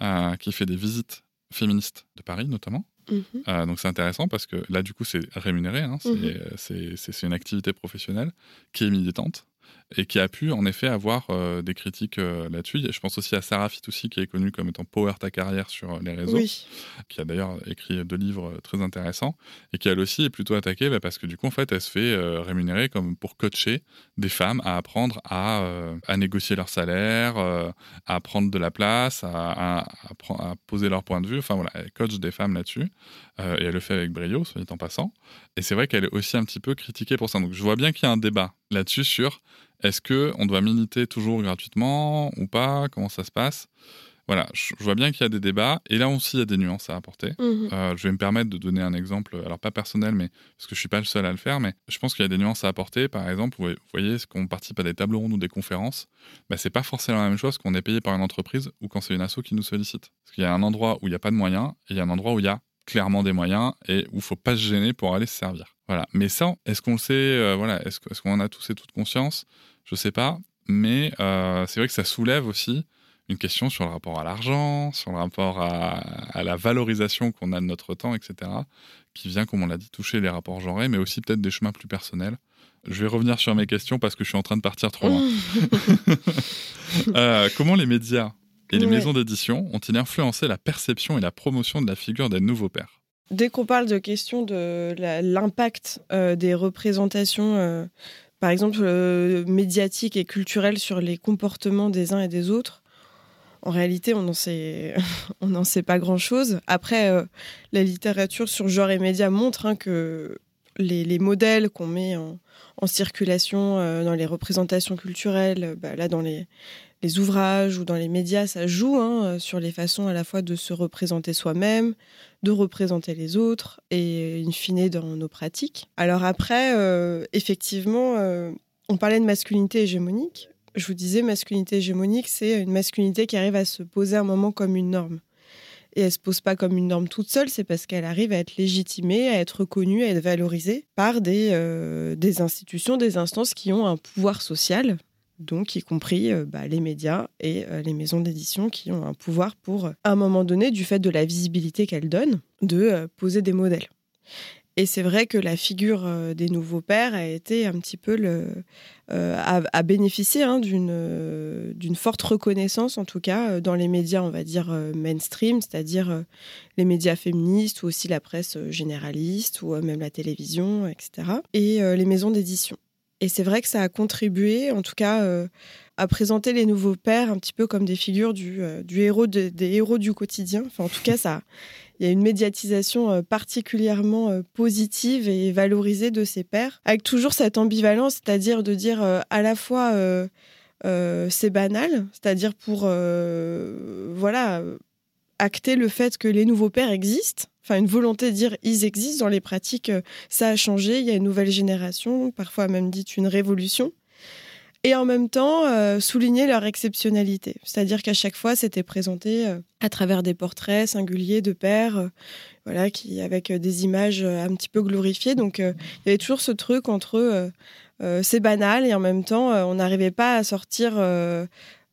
euh, qui fait des visites féministes de Paris notamment. Mhm. Euh, donc c'est intéressant parce que là du coup c'est rémunéré, hein. mhm. c'est une activité professionnelle qui est militante et qui a pu en effet avoir euh, des critiques euh, là-dessus. Je pense aussi à Sarah Fitoussi, qui est connue comme étant Power ta carrière sur euh, les réseaux, qui a d'ailleurs écrit deux livres très intéressants, et qui elle aussi est plutôt attaquée bah, parce que du coup en fait elle se fait rémunérer comme pour coacher des femmes à apprendre à, à négocier leur salaire, à prendre de la place, à, à, poser leur point de vue. Enfin voilà, elle coach des femmes là-dessus, et elle le fait avec brio, soit dit en passant. Et c'est vrai qu'elle est aussi un petit peu critiquée pour ça. Donc je vois bien qu'il y a un débat là-dessus sur est-ce que on doit militer toujours gratuitement ou pas? Comment ça se passe? Voilà, je vois bien qu'il y a des débats et là aussi il y a des nuances à apporter. Mhm. Euh, je vais me permettre de donner un exemple, alors pas personnel, mais parce que je suis pas le seul à le faire, mais je pense qu'il y a des nuances à apporter. Par exemple, vous voyez, ce qu'on participe à des tables rondes ou des conférences, bah, c'est pas forcément la même chose qu'on est payé par une entreprise ou quand c'est une asso qui nous sollicite. Parce qu'il y a un endroit où il n'y a pas de moyens et il y a un endroit où il y a clairement des moyens et où il faut pas se gêner pour aller se servir. Voilà. Mais ça, est-ce qu'on le sait euh, Voilà. Est-ce qu'on en a tous et toutes conscience? Je sais pas. Mais euh, c'est vrai que ça soulève aussi une question sur le rapport à l'argent, sur le rapport à, la valorisation qu'on a de notre temps, etc., qui vient, comme on l'a dit, toucher les rapports genrés, mais aussi peut-être des chemins plus personnels. Je vais revenir sur mes questions parce que je suis en train de partir trop loin. Euh, comment les médias et les maisons d'édition ont-ils influencé la perception et la promotion de la figure des nouveaux pères Dès qu'on parle de question de l'impact euh, des représentations, euh, par exemple euh, médiatiques et culturelles sur les comportements des uns et des autres, en réalité, on n'en sait, on sait pas grand-chose. Après, la littérature sur genre et médias montre hein, que les, modèles qu'on met en, circulation dans les représentations culturelles, bah, là dans les, ouvrages ou dans les médias, ça joue hein, euh, sur les façons à la fois de se représenter soi-même, de représenter les autres et in fine dans nos pratiques. Alors après, euh, effectivement, euh, on parlait de masculinité hégémonique. Je vous disais, masculinité hégémonique, c'est une masculinité qui arrive à se poser un moment comme une norme. Et elle se pose pas comme une norme toute seule, c'est parce qu'elle arrive à être légitimée, à être reconnue, à être valorisée par des, euh, des institutions, des instances qui ont un pouvoir social, donc y compris euh, bah, les médias et euh, les maisons d'édition qui ont un pouvoir pour, à un moment donné, du fait de la visibilité qu'elles donnent, de poser des modèles. Et c'est vrai que la figure euh, des nouveaux pères a été un petit peu le, euh, a, bénéficié hein, d'une euh, d'une forte reconnaissance, en tout cas dans les médias, on va dire mainstream, c'est-à-dire les médias féministes ou aussi la presse généraliste ou même la télévision, etc. Et les maisons d'édition. Et c'est vrai que ça a contribué, en tout cas, à présenter les nouveaux pères un petit peu comme des figures du, du héros des héros du quotidien. Enfin, en tout cas, ça il y a une médiatisation euh, particulièrement euh, positive et valorisée de ces pères, avec toujours cette ambivalence, c'est-à-dire de dire euh, à la fois c'est banal, c'est-à-dire pour voilà acter le fait que les nouveaux pères existent, enfin une volonté de dire ils existent dans les pratiques, ça a changé, il y a une nouvelle génération, parfois même dit une révolution et en même temps euh, souligner leur exceptionnalité. C'est-à-dire qu'à chaque fois, c'était présenté euh, à travers des portraits singuliers de pères, euh, voilà, avec des images un petit peu glorifiées. Donc, il y avait toujours ce truc entre c'est banal et en même temps, on n'arrivait pas à sortir.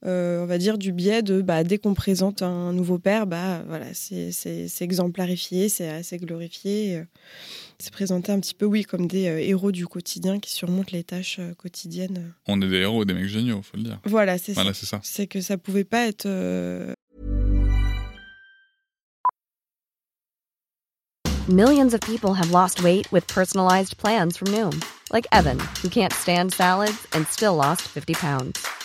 On va dire du biais de bah, dès qu'on présente un nouveau père, bah voilà, c'est exemplarifié, c'est assez glorifié c'est présenté un petit peu, oui, comme des euh, héros du quotidien qui surmontent les tâches euh, quotidiennes. On est des héros, des mecs géniaux, faut le dire. Voilà, c'est voilà, ça. C'est que ça pouvait pas être. Euh... Millions of people have lost weight with personalized plans from Noom, like Evan, who can't stand salads and still lost 50 pounds.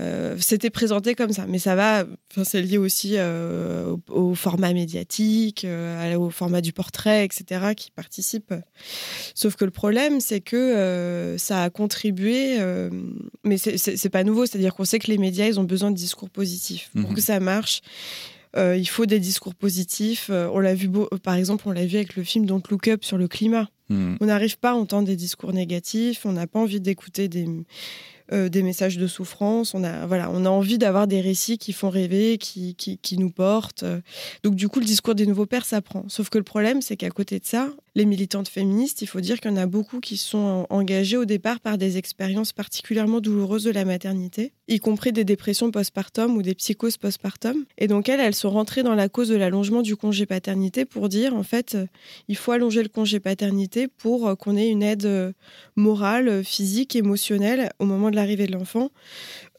Euh, c'était présenté comme ça, mais ça va. C'est lié aussi euh, au, format médiatique, euh, au format du portrait, etc., qui participent. Sauf que le problème, c'est que ça a contribué, mais c'est pas nouveau. C'est-à-dire qu'on sait que les médias, ils ont besoin de discours positifs pour mhm. que ça marche. il faut des discours positifs. on l'a vu, par exemple, on l'a vu avec le film Don't Look Up sur le climat. Mhm. On n'arrive pas à entendre des discours négatifs. On n'a pas envie d'écouter des euh, des messages de souffrance. On a, voilà, on a envie d'avoir des récits qui font rêver, qui, qui, nous portent. Donc, du coup, le discours des nouveaux pères s'apprend. Sauf que le problème, c'est qu'à côté de ça, les militantes féministes, il faut dire qu'il y en a beaucoup qui sont engagées au départ par des expériences particulièrement douloureuses de la maternité, y compris des dépressions postpartum ou des psychoses postpartum. Et donc, elles, elles sont rentrées dans la cause de l'allongement du congé paternité pour dire, en fait, euh, il faut allonger le congé paternité pour euh, qu'on ait une aide morale, physique, émotionnelle au moment de l'arrivée de l'enfant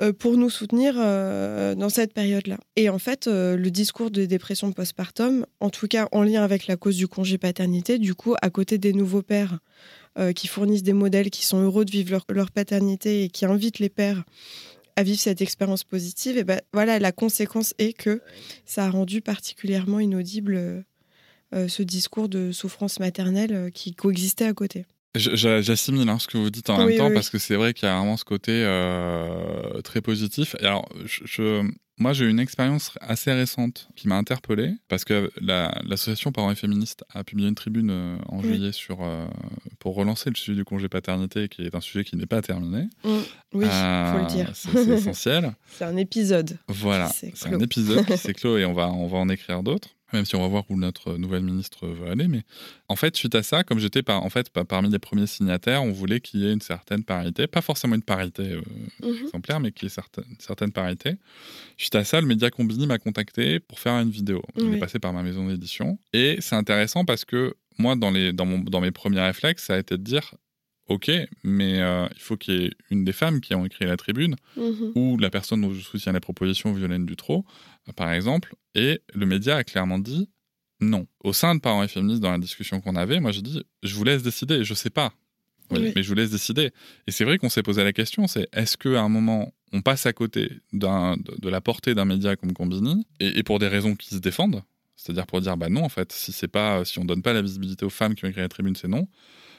euh, pour nous soutenir euh, dans cette période-là. Et en fait, euh, le discours de dépression postpartum, en tout cas en lien avec la cause du congé paternité, du coup, à côté des nouveaux pères qui fournissent des modèles qui sont heureux de vivre leur, paternité et qui invitent les pères à vivre cette expérience positive, et ben voilà, la conséquence est que ça a rendu particulièrement inaudible ce discours de souffrance maternelle qui coexistait à côté. J'assimile hein, ce que vous dites en même temps parce que c'est vrai qu'il y a vraiment ce côté euh, très positif. Et alors, je, moi, j'ai eu une expérience assez récente qui m'a interpellé parce que l'association Parents et Féministes a publié une tribune euh, en juillet sur, euh, pour relancer le sujet du congé paternité, qui est un sujet qui n'est pas terminé. Mmh. Oui, il faut le dire. C'est essentiel. c'est un épisode. Voilà, c'est un épisode qui s'est clos et on va, on va en écrire d'autres même si on va voir où notre nouvelle ministre veut aller. Mais en fait, suite à ça, comme j'étais par, en fait, parmi les premiers signataires, on voulait qu'il y ait une certaine parité, pas forcément une parité euh, mhm. exemplaire, mais qu'il y ait certaine, une certaine parité. Suite à ça, le Média Combini m'a contacté pour faire une vidéo. Il est passé par ma maison d'édition. Et c'est intéressant parce que moi, dans, les, dans, mon, dans mes premiers réflexes, ça a été de dire Ok, mais euh, il faut qu'il y ait une des femmes qui ont écrit la tribune, mhm. ou la personne dont je soutiens la proposition, Violaine Dutro, par exemple, et le média a clairement dit non. Au sein de Parents et Féministes, dans la discussion qu'on avait, moi j'ai dit, je vous laisse décider, je sais pas. Oui, Oui. Mais je vous laisse décider. Et c'est vrai qu'on s'est posé la question, c'est est-ce qu'à un moment, on passe à côté de, de la portée d'un média comme Combini, et, et pour des raisons qui se défendent, c'est-à-dire pour dire, bah non, en fait, si c'est pas, si on donne pas la visibilité aux femmes qui ont écrit la tribune, c'est non.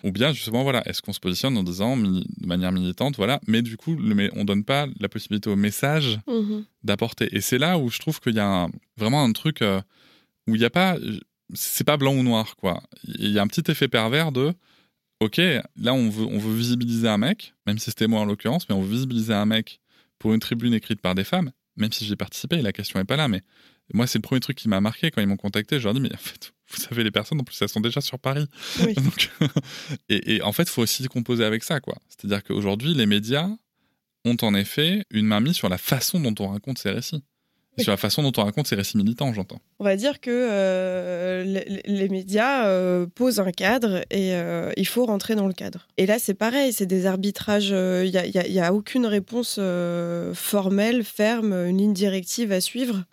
Ou bien, justement, voilà, est-ce qu'on se positionne en disant, de manière militante, voilà, mais du coup, le, on donne pas la possibilité au message Mhm. d'apporter. Et c'est là où je trouve qu'il y a un- vraiment un truc euh, où il n'y a pas. C'est pas blanc ou noir, quoi. Il y a un petit effet pervers de. Ok, là, on veut, on veut visibiliser un mec, même si c'était moi en l'occurrence, mais on veut visibiliser un mec pour une tribune écrite par des femmes, même si j'ai participé, la question n'est pas là, mais moi, c'est le premier truc qui m'a marqué quand ils m'ont contacté. Je leur ai dit, mais en fait, vous savez, les personnes, en plus, elles sont déjà sur Paris. Oui. Donc, et, et en fait, il faut aussi composer avec ça, quoi. C'est-à-dire qu'aujourd'hui, les médias ont en effet une main mise sur la façon dont on raconte ces récits. Sur la façon dont on raconte ces récits militants, j'entends. On va dire que euh, les, médias euh, posent un cadre et euh, il faut rentrer dans le cadre. Et là, c'est pareil, c'est des arbitrages. Il n'y a, y a- aucune réponse formelle, ferme, une ligne directive à suivre,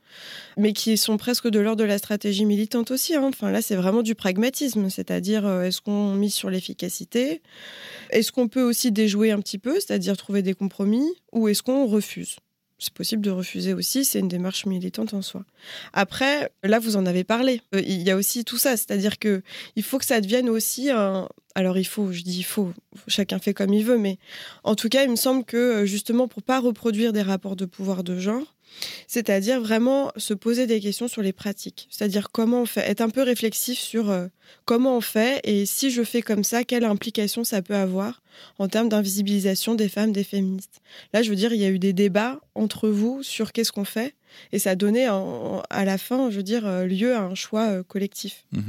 mais qui sont presque de l'ordre de la stratégie militante aussi. hein. Enfin, là, c'est vraiment du pragmatisme, c'est-à-dire est-ce qu'on mise sur l'efficacité? Est-ce qu'on peut aussi déjouer un petit peu, c'est-à-dire trouver des compromis, ou est-ce qu'on refuse? C'est possible de refuser aussi, c'est une démarche militante en soi. Après, là, vous en avez parlé. Euh, Il y a aussi tout ça, c'est-à-dire que il faut que ça devienne aussi un. Alors, il faut, je dis il faut, chacun fait comme il veut, mais en tout cas, il me semble que euh, justement, pour pas reproduire des rapports de pouvoir de genre, c'est-à-dire vraiment se poser des questions sur les pratiques, c'est-à-dire comment on fait, être un peu réflexif sur euh, comment on fait et si je fais comme ça, quelle implication ça peut avoir en termes d'invisibilisation des femmes, des féministes? Là, je veux dire, il y a eu des débats entre vous sur qu'est-ce qu'on fait et ça a donné en- à la fin, je veux dire, euh, lieu à un choix euh, collectif. Mhm.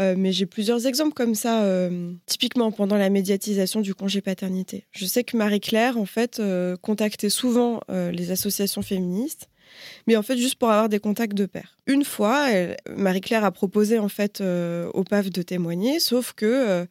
Euh, mais j'ai plusieurs exemples comme ça, euh, typiquement pendant la médiatisation du congé paternité. Je sais que Marie-Claire, en fait, euh, contactait souvent les associations féministes, mais en fait, juste pour avoir des contacts de pairs. Une fois, Marie-Claire a proposé, en fait, euh, au PAF de témoigner, sauf que. euh,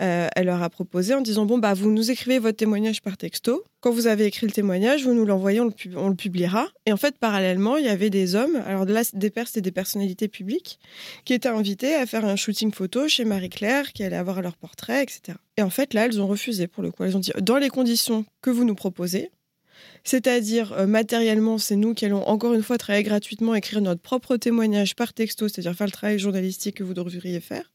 euh, elle leur a proposé en disant bon bah vous nous écrivez votre témoignage par texto. Quand vous avez écrit le témoignage, vous nous l'envoyez, on, le publiera. Et en fait, parallèlement, il y avait des hommes. Alors là, des pères, c'était des personnalités publiques qui étaient invités à faire un shooting photo chez Marie-Claire, qui allait avoir leur portrait, etc. Et en fait, là, elles ont refusé pour le coup. Elles ont dit dans les conditions que vous nous proposez, c'est-à-dire euh, matériellement, c'est nous qui allons encore une fois travailler gratuitement, écrire notre propre témoignage par texto, c'est-à-dire faire le travail journalistique que vous devriez faire.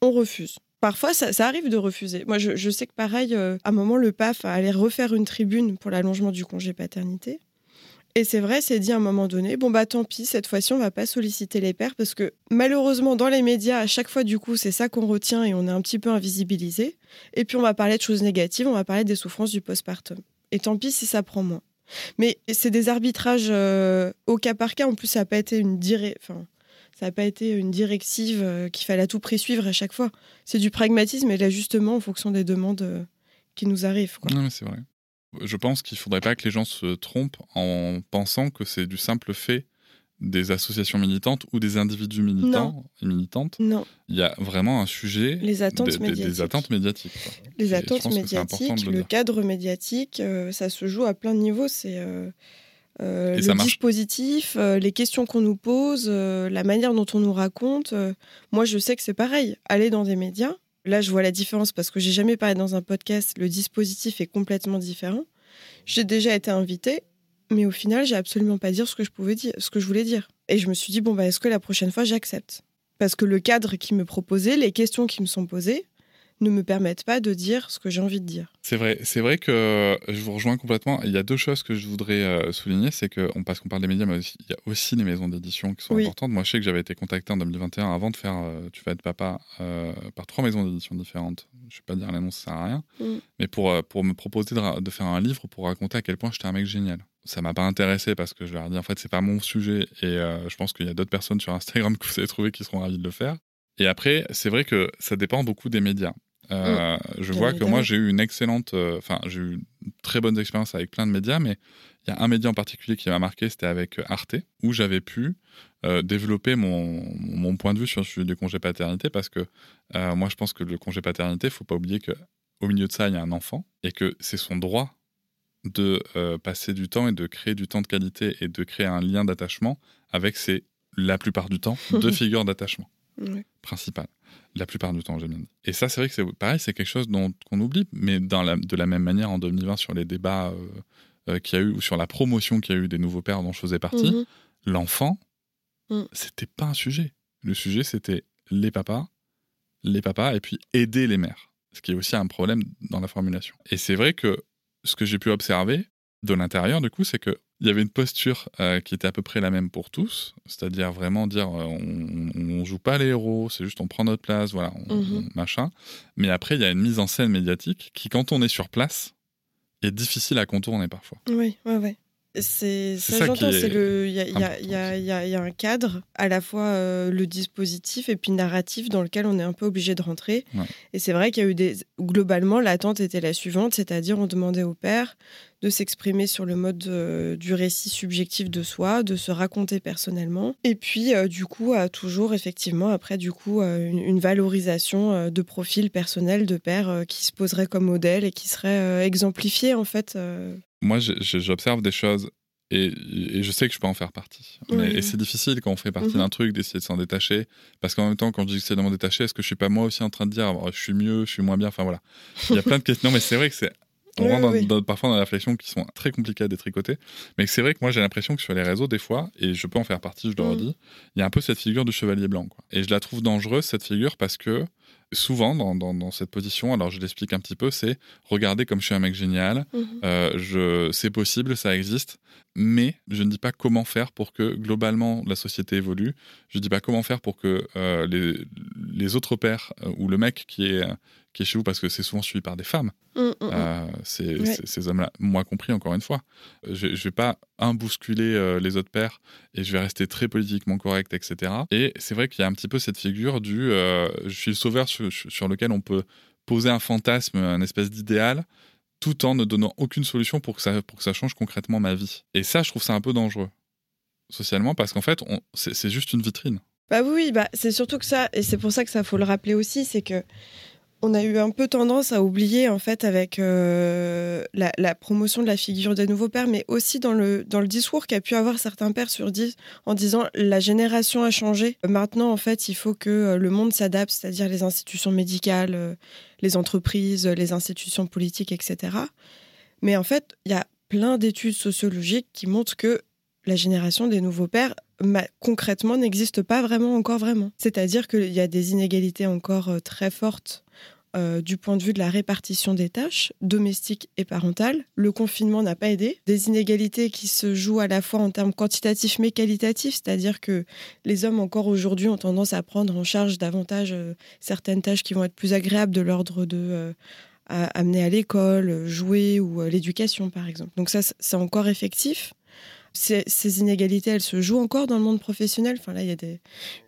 On refuse. Parfois, ça, ça arrive de refuser. Moi, je, sais que pareil, euh, à un moment, le PAF allait refaire une tribune pour l'allongement du congé paternité. Et c'est vrai, c'est dit à un moment donné, bon bah tant pis, cette fois-ci on va pas solliciter les pères parce que malheureusement dans les médias, à chaque fois du coup c'est ça qu'on retient et on est un petit peu invisibilisé. Et puis on va parler de choses négatives, on va parler des souffrances du postpartum. Et tant pis si ça prend moins. Mais c'est des arbitrages euh, au cas par cas. En plus, ça n'a pas été une enfin, ça n'a pas été une directive euh, qu'il fallait à tout prix suivre à chaque fois. C'est du pragmatisme et l'ajustement en fonction des demandes euh, qui nous arrivent. Non, c'est vrai. Je pense qu'il faudrait pas que les gens se trompent en pensant que c'est du simple fait des associations militantes ou des individus militants et militantes. Non, Il y a vraiment un sujet les attentes médiatiques. des attentes médiatiques. quoi. Les Et attentes médiatiques, le le, cadre médiatique, euh, ça se joue à plein de niveaux. C'est euh, euh, le dispositif, euh, les questions qu'on nous pose, la manière dont on nous raconte. moi, je sais que c'est pareil. Aller dans des médias, là, je vois la différence parce que j'ai jamais parlé dans un podcast. Le dispositif est complètement différent. J'ai déjà été invitée, mais au final, j'ai absolument pas dire ce que je pouvais dire, ce que je voulais dire. Et je me suis dit bon bah, est-ce que la prochaine fois j'accepte? Parce que le cadre qui me proposait, les questions qui me sont posées, ne me permettent pas de dire ce que j'ai envie de dire. C'est vrai, c'est vrai que je vous rejoins complètement. Il y a deux choses que je voudrais euh, souligner, c'est que on parce qu'on parle des médias, mais aussi- il y a aussi les maisons d'édition qui sont Oui. importantes. Moi, je sais que j'avais été contacté en 2021 avant de faire euh, Tu vas être papa euh, par trois maisons d'édition différentes. Je vais pas dire noms, ça sert à rien, Mm. mais pour euh, pour me proposer de, faire un livre pour raconter à quel point j'étais un mec génial. Ça m'a pas intéressé parce que je leur ai dit en fait c'est pas mon sujet et euh, je pense qu'il y a d'autres personnes sur Instagram que vous avez trouvé qui seront ravis de le faire. Et après, c'est vrai que ça dépend beaucoup des médias. Euh, je Bien vois que moi j'ai eu une excellente, euh, enfin j'ai eu très bonne expérience avec plein de médias, mais il y a un média en particulier qui m'a marqué, c'était avec Arte, où j'avais pu euh, développer mon, mon point de vue sur le sujet du congé paternité, parce que moi je pense que le congé paternité, faut pas oublier que au milieu de ça il y a un enfant et que c'est son droit de passer du temps et de créer du temps de qualité et de créer un lien d'attachement avec ses la plupart du temps deux figures d'attachement. Ouais. principal. La plupart du temps, dit. Et ça, c'est vrai que c'est pareil, c'est quelque chose dont, qu'on oublie, mais dans la- de la même manière, en 2020, sur les débats euh, euh, qu'il y a eu, ou sur la promotion qu'il y a eu des nouveaux pères dont je faisais partie, Mhm. l'enfant, Mm. c'était pas un sujet. Le sujet, c'était les papas, les papas, et puis aider les mères. Ce qui est aussi un problème dans la formulation. Et c'est vrai que ce que j'ai pu observer de l'intérieur, du coup, c'est que il y avait une posture euh, qui était à peu près la même pour tous, c'est-à-dire vraiment dire euh, on, on joue pas les héros, c'est juste on prend notre place, voilà, on- Mhm. on- machin. Mais après, il y a une mise en scène médiatique qui, quand on est sur place, est difficile à contourner parfois. Oui, ouais, ouais. C'est ça, ça j'entends. C'est le, il y a, y y y un cadre, à la fois euh, le dispositif et puis narratif dans lequel on est un peu obligé de rentrer. Ouais. Et c'est vrai qu'il y a eu des, globalement, l'attente était la suivante, c'est-à-dire on demandait au père de s'exprimer sur le mode euh, du récit subjectif de soi, de se raconter personnellement, et puis euh, du coup à toujours effectivement après du coup une, une valorisation de profil personnel de père qui se poserait comme modèle et qui serait exemplifié en fait. Moi, j'observe des choses et, et je sais que je peux en faire partie. Mais- et c'est difficile quand on fait partie Mhm. d'un truc d'essayer de s'en détacher. Parce qu'en même temps, quand je dis que c'est de m'en détacher, est-ce que je suis pas moi aussi en train de dire oh, je suis mieux, je suis moins bien Enfin voilà. Il y a plein de questions. Non, mais c'est vrai que c'est. On Oui, rentre dans- oui. dans- parfois dans des réflexions qui sont très compliquées à détricoter. Mais c'est vrai que moi, j'ai l'impression que sur les réseaux, des fois, et je peux en faire partie, je le Mhm. redis, il y a un peu cette figure du chevalier blanc. quoi. Et je la trouve dangereuse, cette figure, parce que souvent, dans, dans- dans cette position, alors je l'explique un petit peu, c'est regarder comme je suis un mec génial, Mhm. euh, je, c'est possible, ça existe, mais je ne dis pas comment faire pour que globalement la société évolue. Je ne dis pas comment faire pour que euh, les, les autres pères euh, ou le mec qui est, qui est chez vous, parce que c'est souvent suivi par des femmes, Mm, mm, mm. euh, Ouais. ces hommes-là, moi compris encore une fois. Je ne vais pas un bousculer euh, les autres pères et je vais rester très politiquement correct, etc. Et c'est vrai qu'il y a un petit peu cette figure du euh, je suis le sauveur sur, sur lequel on peut poser un fantasme, un espèce d'idéal, tout en ne donnant aucune solution pour que ça, pour que ça change concrètement ma vie. Et ça, je trouve ça un peu dangereux socialement parce qu'en fait, c'est, c'est juste une vitrine. Bah oui, oui, bah c'est surtout que ça, et c'est pour ça que ça faut le rappeler aussi, c'est que on a eu un peu tendance à oublier en fait avec euh, la, promotion de la figure des nouveaux pères, mais aussi dans le dans le discours qu'a pu avoir certains pères sur dix en disant la génération a changé. Maintenant en fait il faut que euh, le monde s'adapte, c'est-à-dire les institutions médicales, euh, les entreprises, les institutions politiques, etc. Mais en fait il y a plein d'études sociologiques qui montrent que la génération des nouveaux pères concrètement n'existe pas vraiment encore vraiment. C'est-à-dire qu'il y a des inégalités encore très fortes euh, du point de vue de la répartition des tâches domestiques et parentales. Le confinement n'a pas aidé. Des inégalités qui se jouent à la fois en termes quantitatifs mais qualitatifs, c'est-à-dire que les hommes encore aujourd'hui ont tendance à prendre en charge davantage euh, certaines tâches qui vont être plus agréables de l'ordre de euh, amener à l'école, jouer ou l'éducation par exemple. Donc ça, c'est encore effectif. Ces, inégalités, elles se jouent encore dans le monde professionnel? Enfin là, il y a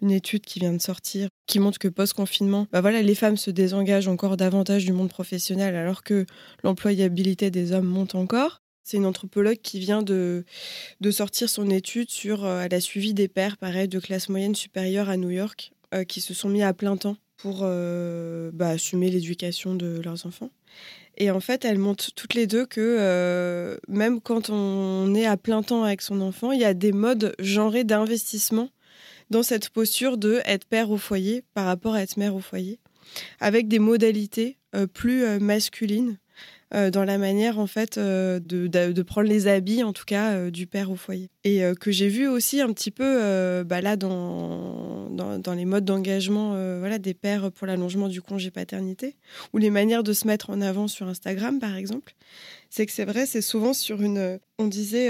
une étude qui vient de sortir qui montre que post-confinement, bah voilà, les femmes se désengagent encore davantage du monde professionnel alors que l'employabilité des hommes monte encore. C'est une anthropologue qui vient de, de sortir son étude sur. euh, elle a suivi des pères, pareil, de classe moyenne supérieure à New York, euh, qui se sont mis à plein temps pour euh, bah, assumer l'éducation de leurs enfants. Et en fait, elles montrent toutes les deux que euh, même quand on est à plein temps avec son enfant, il y a des modes genrés d'investissement dans cette posture de être père au foyer par rapport à être mère au foyer, avec des modalités euh, plus euh, masculines euh, dans la manière en fait euh, de, prendre les habits en tout cas euh, du père au foyer. Et que j'ai vu aussi un petit peu bah là dans, dans, les modes d'engagement voilà des pères pour l'allongement du congé paternité ou les manières de se mettre en avant sur Instagram par exemple c'est que c'est vrai c'est souvent sur une on disait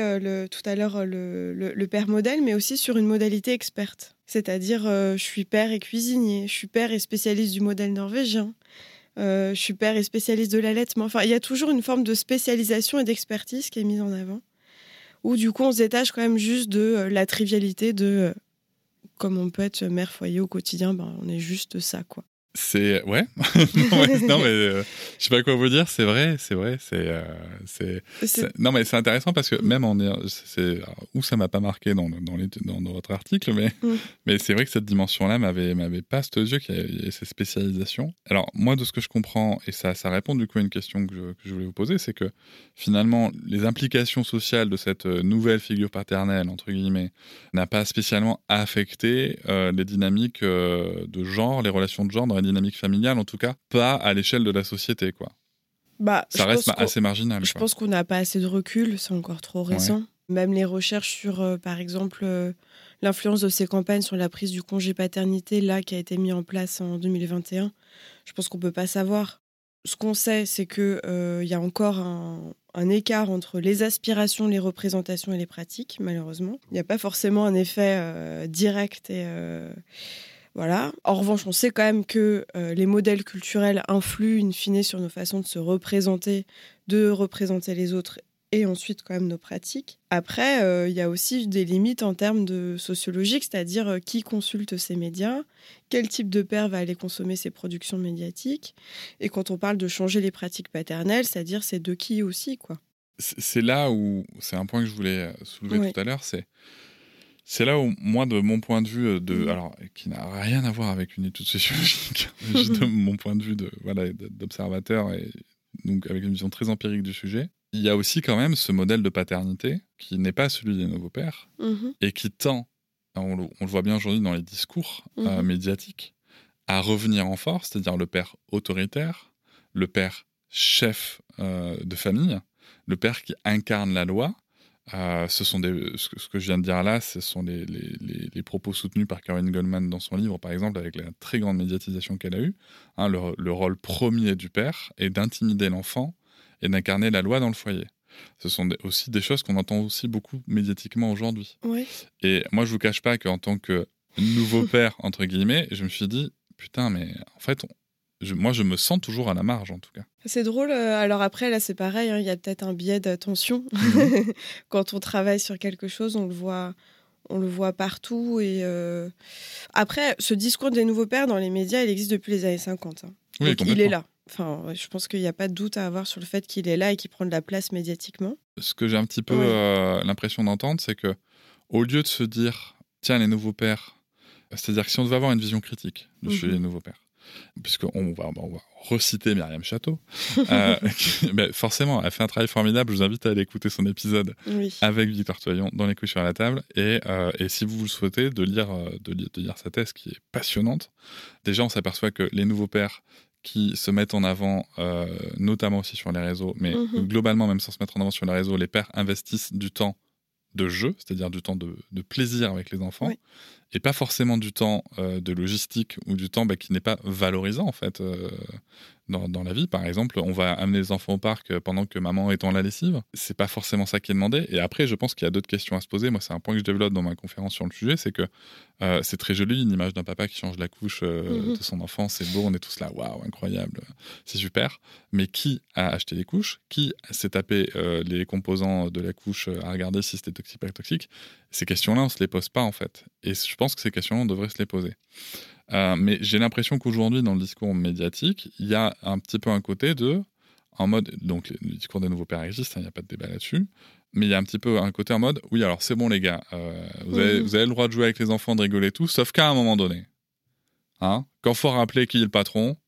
tout à l'heure le, le, père modèle mais aussi sur une modalité experte. C'est-à-dire je suis père et cuisinier je suis père et spécialiste du modèle norvégien je suis père et spécialiste de l'allaitement. Enfin, il y a toujours une forme de spécialisation et d'expertise qui est mise en avant. Où du coup, on se détache quand même juste de euh, la trivialité de euh, comme on peut être mère foyer au quotidien, ben, on est juste ça, quoi. C'est ouais. non mais, euh, je sais pas quoi vous dire. C'est vrai, c'est vrai. C'est euh, c'est non mais c'est intéressant parce que même en c'est où ça m'a pas marqué dans dans, les, dans, votre article, mais mm. mais c'est vrai que cette dimension-là m'avait m'avait pas aux yeux qu'il y ait ces spécialisations. Alors moi de ce que je comprends et ça ça répond du coup à une question que je, que je voulais vous poser, c'est que finalement les implications sociales de cette euh, nouvelle figure paternelle entre guillemets n'a pas spécialement affecté les dynamiques de genre, les relations de genre dans dynamique familiale, en tout cas, pas à l'échelle de la société, quoi. Bah, ça reste assez marginal. Je pense qu'on n'a pas assez de recul, c'est encore trop récent. Même les recherches sur, euh, par exemple, euh, l'influence de ces campagnes sur la prise du congé paternité, là, qui a été mis en place en 2021, je pense qu'on peut pas savoir. Ce qu'on sait, c'est qu'il euh, y a encore un, un, écart entre les aspirations, les représentations et les pratiques, malheureusement. Il n'y a pas forcément un effet direct et voilà. En revanche, on sait quand même que euh, les modèles culturels influent in fine sur nos façons de se représenter, de représenter les autres et ensuite quand même nos pratiques. Après, euh, il y a aussi des limites en termes de sociologique, c'est-à-dire euh, qui consulte ces médias, quel type de père va aller consommer ces productions médiatiques. Et quand on parle de changer les pratiques paternelles, c'est-à-dire c'est de qui aussi, quoi. C'est là où c'est un point que je voulais soulever tout à l'heure, c'est c'est là où, moi, de mon point de vue, euh, de, mmh. alors, qui n'a rien à voir avec une étude sociologique, juste de mon point de vue de, voilà, d'observateur et donc avec une vision très empirique du sujet, il y a aussi quand même ce modèle de paternité qui n'est pas celui des nouveaux pères mmh et qui tend, on le, voit bien aujourd'hui dans les discours euh, mmh médiatiques, à revenir en force, c'est-à-dire le père autoritaire, le père chef euh, de famille, le père qui incarne la loi, euh, ce sont des, ce, que je viens de dire là, ce sont les, les, les, propos soutenus par Caroline Goldman dans son livre, par exemple, avec la très grande médiatisation qu'elle a eue. Hein, le, le, rôle premier du père est d'intimider l'enfant et d'incarner la loi dans le foyer. Ce sont aussi des choses qu'on entend aussi beaucoup médiatiquement aujourd'hui. Oui. Et moi, je vous cache pas qu'en tant que nouveau père, entre guillemets, je me suis dit, putain, mais en fait, moi, je me sens toujours à la marge, en tout cas. C'est drôle. Euh, alors après, là, c'est pareil. Hein, il y a peut-être un biais d'attention. Mhm. Quand on travaille sur quelque chose, on le voit, on le voit partout. Et euh, après, ce discours des nouveaux pères dans les médias, il existe depuis les années 50. Hein. Oui, il est là. Enfin, je pense qu'il n'y a pas de doute à avoir sur le fait qu'il est là et qu'il prend de la place médiatiquement. Ce que j'ai un petit peu euh, l'impression d'entendre, c'est que au lieu de se dire, tiens, les nouveaux pères, c'est-à-dire que si on devait avoir une vision critique de chez mhm. les nouveaux pères, puisqu'on va, on va reciter Myriam Château. euh, forcément, elle fait un travail formidable. Je vous invite à aller écouter son épisode avec Victor Toyon dans Les couilles sur la table. Et, euh, et, si vous le souhaitez, de lire, euh, de, de lire sa thèse qui est passionnante. Déjà, on s'aperçoit que les nouveaux pères qui se mettent en avant, euh, notamment aussi sur les réseaux, mais mhm. globalement, même sans se mettre en avant sur les réseaux, les pères investissent du temps de jeu, c'est-à-dire du temps de, de, plaisir avec les enfants, et pas forcément du temps euh, de logistique ou du temps bah, qui n'est pas valorisant en fait euh, dans, dans, la vie. Par exemple, on va amener les enfants au parc pendant que maman est en la lessive. C'est pas forcément ça qui est demandé. Et après, je pense qu'il y a d'autres questions à se poser. Moi, c'est un point que je développe dans ma conférence sur le sujet, c'est que euh, c'est très joli une image d'un papa qui change la couche mhm. de son enfant. C'est beau, on est tous là, waouh, incroyable, c'est super. Mais qui a acheté les couches? Qui s'est tapé les composants de la couche à regarder si c'était toxique ou pas toxique? Ces questions-là, on se les pose pas en fait. Et je pense que ces questions, on devrait se les poser. Euh, mais j'ai l'impression qu'aujourd'hui, dans le discours médiatique, il y a un petit peu un côté de, en mode, donc le discours des nouveaux pères existe, il n'y a pas de débat là-dessus, mais il y a un petit peu un côté en mode, oui, alors c'est bon les gars, euh, vous, avez, vous, avez, le droit de jouer avec les enfants, de rigoler tout, sauf qu'à un moment donné, hein, quand faut rappeler qui est le patron,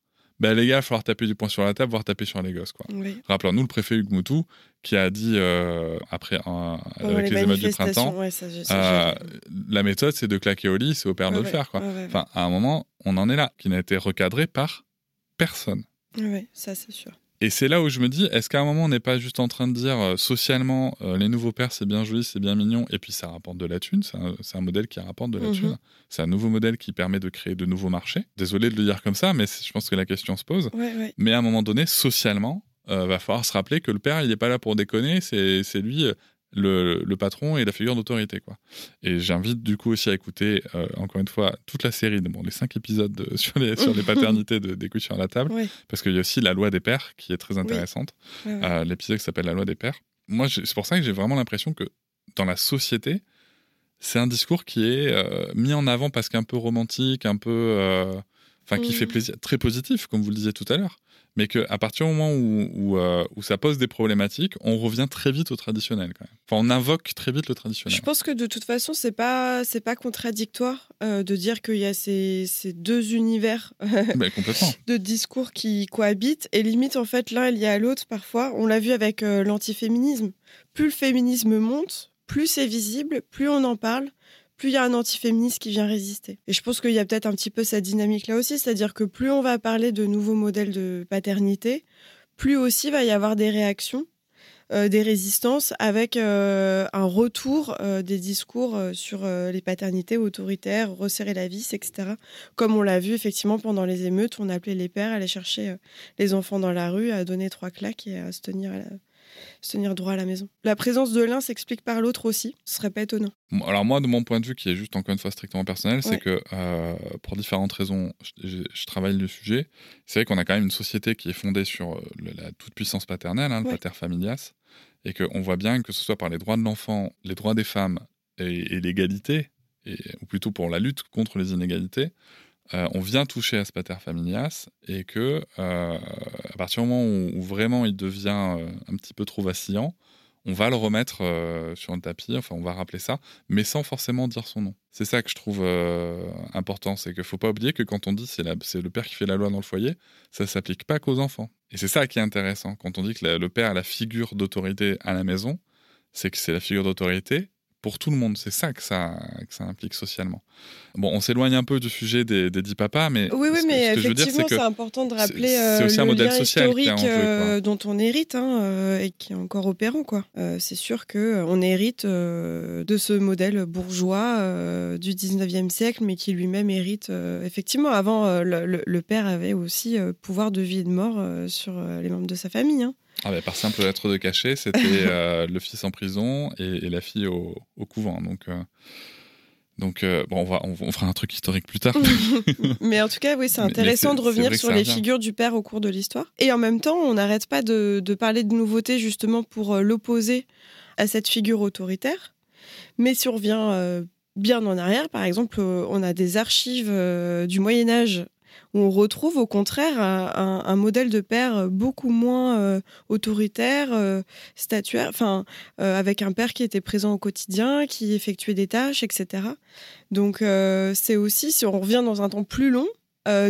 ben les gars, il va falloir taper du poing sur la table, voire taper sur les gosses. Quoi. Rappelons-nous le préfet Hugues Moutou qui a dit, euh, après avec les, émeutes du printemps, euh, la méthode c'est de claquer au lit, c'est au père de le faire. Quoi. Enfin, à un moment, on en est là, qui n'a été recadré par personne. Oui, ça c'est sûr. Et c'est là où je me dis, est-ce qu'à un moment, on n'est pas juste en train de dire euh, socialement, euh, les nouveaux pères, c'est bien joli, c'est bien mignon, et puis ça rapporte de la thune, c'est un, modèle qui rapporte de la mhm. thune. C'est un nouveau modèle qui permet de créer de nouveaux marchés. Désolé de le dire comme ça, mais je pense que la question se pose. Mais à un moment donné, socialement, euh, va falloir se rappeler que le père, il n'est pas là pour déconner, c'est lui, le, patron et la figure d'autorité. quoi. Et j'invite du coup aussi à écouter, euh, encore une fois, toute la série, bon, les cinq épisodes sur, les, sur les paternités d'écoute sur la table, parce qu'il y a aussi la loi des pères qui est très intéressante, euh, l'épisode qui s'appelle la loi des pères. Moi, c'est pour ça que j'ai vraiment l'impression que dans la société, c'est un discours qui est euh, mis en avant parce qu'un peu romantique, un peu enfin qui fait plaisir, très positif, comme vous le disiez tout à l'heure, mais qu'à partir du moment où, où, euh, où ça pose des problématiques, on revient très vite au traditionnel quand même. Enfin, on invoque très vite le traditionnel. Je pense que de toute façon, c'est pas c'est pas contradictoire euh, de dire qu'il y a ces, ces deux univers complètement. de discours qui cohabitent et limite en fait l'un est lié à l'autre parfois. On l'a vu avec euh, l'antiféminisme. Plus le féminisme monte, plus c'est visible, plus on en parle, plus il y a un antiféministe qui vient résister. Et je pense qu'il y a peut-être un petit peu cette dynamique là aussi, c'est-à-dire que plus on va parler de nouveaux modèles de paternité, plus aussi va y avoir des réactions. euh, des résistances avec euh, un retour euh, des discours sur les paternités autoritaires, resserrer la vis, etc. Comme on l'a vu effectivement pendant les émeutes, on appelait les pères à aller chercher les enfants dans la rue, à donner trois claques et à se tenir, à la- se tenir droit à la maison. La présence de l'un s'explique par l'autre aussi, ce serait pas étonnant. Alors moi, de mon point de vue, qui est juste encore une fois strictement personnel, c'est que euh, pour différentes raisons, je, travaille le sujet. C'est vrai qu'on a quand même une société qui est fondée sur euh, le- la toute-puissance paternelle, hein, le Ouais. pater familias, et qu'on voit bien que ce soit par les droits de l'enfant, les droits des femmes et, et l'égalité, ou plutôt pour la lutte contre les inégalités, euh, on vient toucher à ce pater familias et que euh, à partir du moment où, vraiment il devient euh, un petit peu trop vacillant, on va le remettre sur le tapis, enfin on va rappeler ça, mais sans forcément dire son nom. C'est ça que je trouve important, c'est qu'il faut pas oublier que quand on dit c'est c'est le père qui fait la loi dans le foyer, ça s'applique pas qu'aux enfants. Et c'est ça qui est intéressant quand on dit que le père a la figure d'autorité à la maison, c'est que c'est la figure d'autorité pour tout le monde. C'est ça que ça que ça implique socialement. Bon, on s'éloigne un peu du sujet des, des dix papas, mais Oui, oui, ce que- mais ce que je veux dire, c'est c'est que important de c'est- rappeler c'est euh, aussi un le modèle lien social qui historique jeu, euh, dont on hérite hein, euh, et qui est encore opérant. quoi. Euh, c'est sûr que on hérite euh, de ce modèle bourgeois du 19e siècle, mais qui lui-même hérite. effectivement, avant, le, père avait aussi pouvoir de vie et de mort sur les membres de sa famille. hein. Ah bah, par simple lettre de cachet, c'était euh, le fils en prison et, et la fille au, au couvent. Donc, euh, donc euh, bon, on, va, on, on fera un truc historique plus tard. Mais en tout cas, oui, c'est intéressant de revenir sur les figures du père au cours de l'histoire. Et en même temps, on n'arrête pas de, de parler de nouveautés justement pour euh, l'opposer à cette figure autoritaire. Mais si on revient euh, bien en arrière, par exemple, on a des archives du Moyen Âge où on retrouve au contraire un, modèle de père beaucoup moins euh, autoritaire, euh, statuaire, enfin, euh, avec un père qui était présent au quotidien, qui effectuait des tâches, etc. Donc c'est aussi, si on revient dans un temps plus long,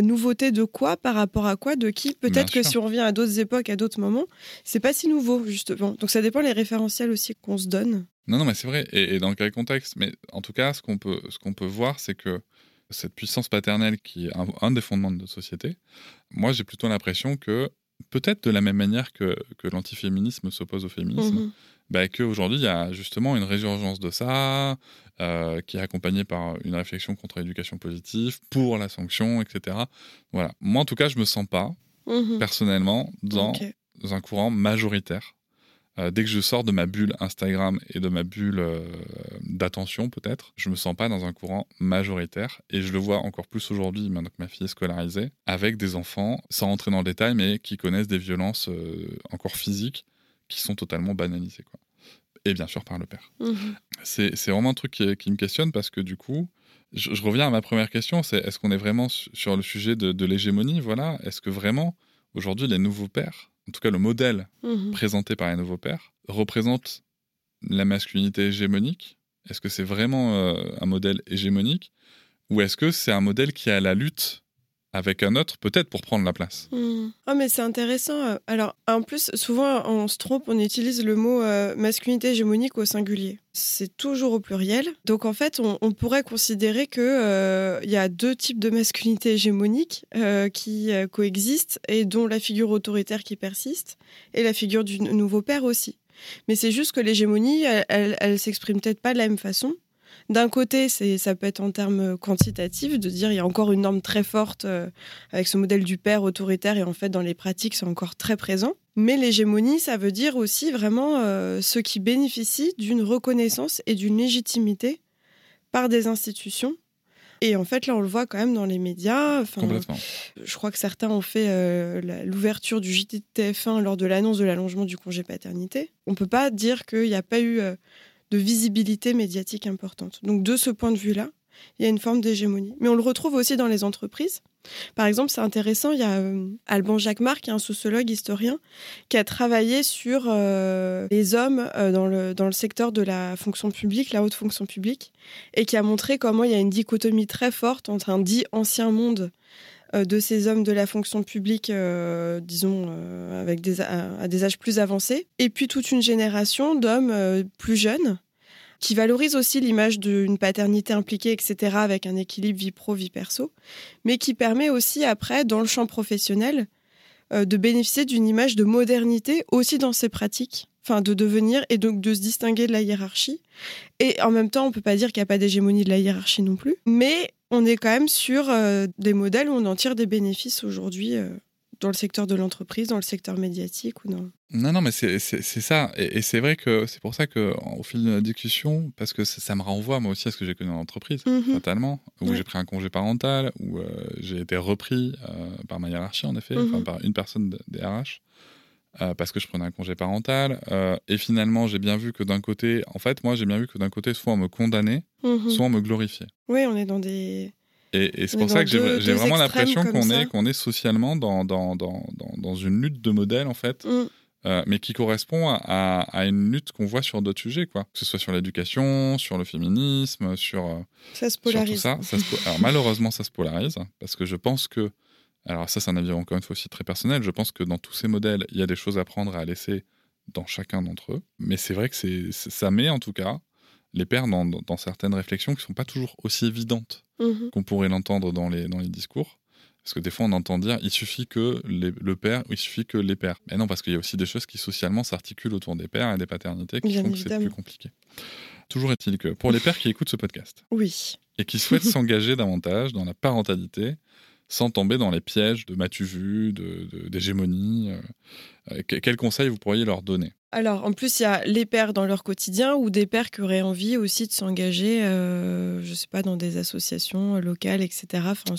nouveauté de quoi par rapport à quoi, de qui? Peut-être que si on revient à d'autres époques, à d'autres moments, c'est pas si nouveau justement. Donc ça dépend les référentiels aussi qu'on se donne. Non, non, mais c'est vrai. Et, et dans quel contexte Mais en tout cas, ce qu'on peut, ce qu'on peut voir, c'est que cette puissance paternelle qui est un, un des fondements de notre société, moi, j'ai plutôt l'impression que, peut-être de la même manière que, que l'antiféminisme s'oppose au féminisme, Mhm. bah, qu'aujourd'hui, il y a justement une résurgence de ça, euh, qui est accompagnée par une réflexion contre l'éducation positive, pour la sanction, etc. Voilà. Moi, en tout cas, je me sens pas, Mhm. personnellement, dans un courant majoritaire. Euh, dès que je sors de ma bulle Instagram et de ma bulle euh, d'attention, peut-être, je me sens pas dans un courant majoritaire. Et je le vois encore plus aujourd'hui, maintenant que ma fille est scolarisée, avec des enfants, sans rentrer dans le détail, mais qui connaissent des violences euh, encore physiques qui sont totalement banalisées. Quoi. Et bien sûr par le père. Mhm. C'est c'est vraiment un truc qui, qui me questionne parce que du coup, je, je reviens à ma première question, c'est est-ce qu'on est vraiment su- sur le sujet de, de l'hégémonie Voilà, est-ce que vraiment aujourd'hui les nouveaux pères, en tout cas le modèle Mhm. présenté par les nouveaux pères, représente la masculinité hégémonique Est-ce que c'est vraiment euh, un modèle hégémonique ou est-ce que c'est un modèle qui est à la lutte avec un autre, peut-être pour prendre la place Hmm. Ah mais c'est intéressant. Alors en plus souvent on se trompe, on utilise le mot euh, masculinité hégémonique au singulier. C'est toujours au pluriel. Donc en fait on, pourrait considérer que euh, y a deux types de masculinité hégémonique euh, qui coexistent et dont la figure autoritaire qui persiste et la figure du nouveau père aussi. Mais c'est juste que l'hégémonie elle, elle, elle s'exprime peut-être pas de la même façon. D'un côté, ça peut être en termes quantitatifs, de dire il y a encore une norme très forte euh, avec ce modèle du père autoritaire et en fait dans les pratiques c'est encore très présent. Mais l'hégémonie, ça veut dire aussi vraiment euh, ceux qui bénéficient d'une reconnaissance et d'une légitimité par des institutions. Et en fait là on le voit quand même dans les médias. Enfin, Complètement. je crois que certains ont fait euh, l'ouverture du JT de TF1 lors de l'annonce de l'allongement du congé paternité. On peut pas dire qu'il n'y a pas eu euh, de visibilité médiatique importante. Donc de ce point de vue-là, il y a une forme d'hégémonie. Mais on le retrouve aussi dans les entreprises. Par exemple, c'est intéressant, il y a euh, Alban Jacquemart, qui un sociologue historien, qui a travaillé sur euh, les hommes euh, dans, le, dans le secteur de la fonction publique, la haute fonction publique, et qui a montré comment il y a une dichotomie très forte entre un dit ancien monde de ces hommes de la fonction publique, disons, avec des, à, des âges plus avancés, et puis toute une génération d'hommes plus jeunes qui valorise aussi l'image d'une paternité impliquée, etc., avec un équilibre vie pro, vie perso, mais qui permet aussi après, dans le champ professionnel, euh, de bénéficier d'une image de modernité aussi dans ses pratiques, enfin de devenir et donc de se distinguer de la hiérarchie. Et en même temps, on peut pas dire qu'il n'y a pas d'hégémonie de la hiérarchie non plus, mais on est quand même sur euh, des modèles où on en tire des bénéfices aujourd'hui. Euh, dans le secteur de l'entreprise, dans le secteur médiatique ou non Non, non, mais c'est ça. Et, c'est vrai que c'est pour ça qu'au fil de la discussion, parce que ça, me renvoie moi aussi à ce que j'ai connu dans l'entreprise, mhm. totalement, où j'ai pris un congé parental, où euh, j'ai été repris par ma hiérarchie, en effet, mhm. par une personne des RH. Euh, parce que je prenais un congé parental. et finalement, j'ai bien vu que d'un côté, en fait, moi, j'ai bien vu que d'un côté, soit on me condamnait, mhm. soit on me glorifiait. Oui, on est dans des, et, c'est pour ça que j'ai vraiment l'impression qu'on est, qu'on est socialement dans, dans, dans, dans, une lutte de modèles, en fait, mm. euh, mais qui correspond à, à une lutte qu'on voit sur d'autres sujets, quoi. Que ce soit sur l'éducation, sur le féminisme, sur, euh, ça se polarise. tout ça. Alors, malheureusement, ça se polarise, parce que je pense que, alors ça, c'est un avis encore une fois aussi très personnel, je pense que dans tous ces modèles, il y a des choses à prendre et à laisser dans chacun d'entre eux. Mais c'est vrai que ça met, en tout cas, les pères dans, dans certaines réflexions qui ne sont pas toujours aussi évidentes Mhm. qu'on pourrait l'entendre dans les, dans les discours. Parce que des fois, on entend dire il suffit que le père, il suffit que les pères. Mais non, parce qu'il y a aussi des choses qui socialement s'articulent autour des pères et des paternités qui font que c'est plus compliqué. Toujours est-il que pour les pères qui écoutent ce podcast oui. et qui souhaitent s'engager davantage dans la parentalité, sans tomber dans les pièges de matu vu, d'hégémonie, de, euh, euh, quels conseils vous pourriez leur donner? Alors, en plus, il y a les pères dans leur quotidien ou des pères qui auraient envie aussi de s'engager, euh, je sais pas, dans des associations locales, etc.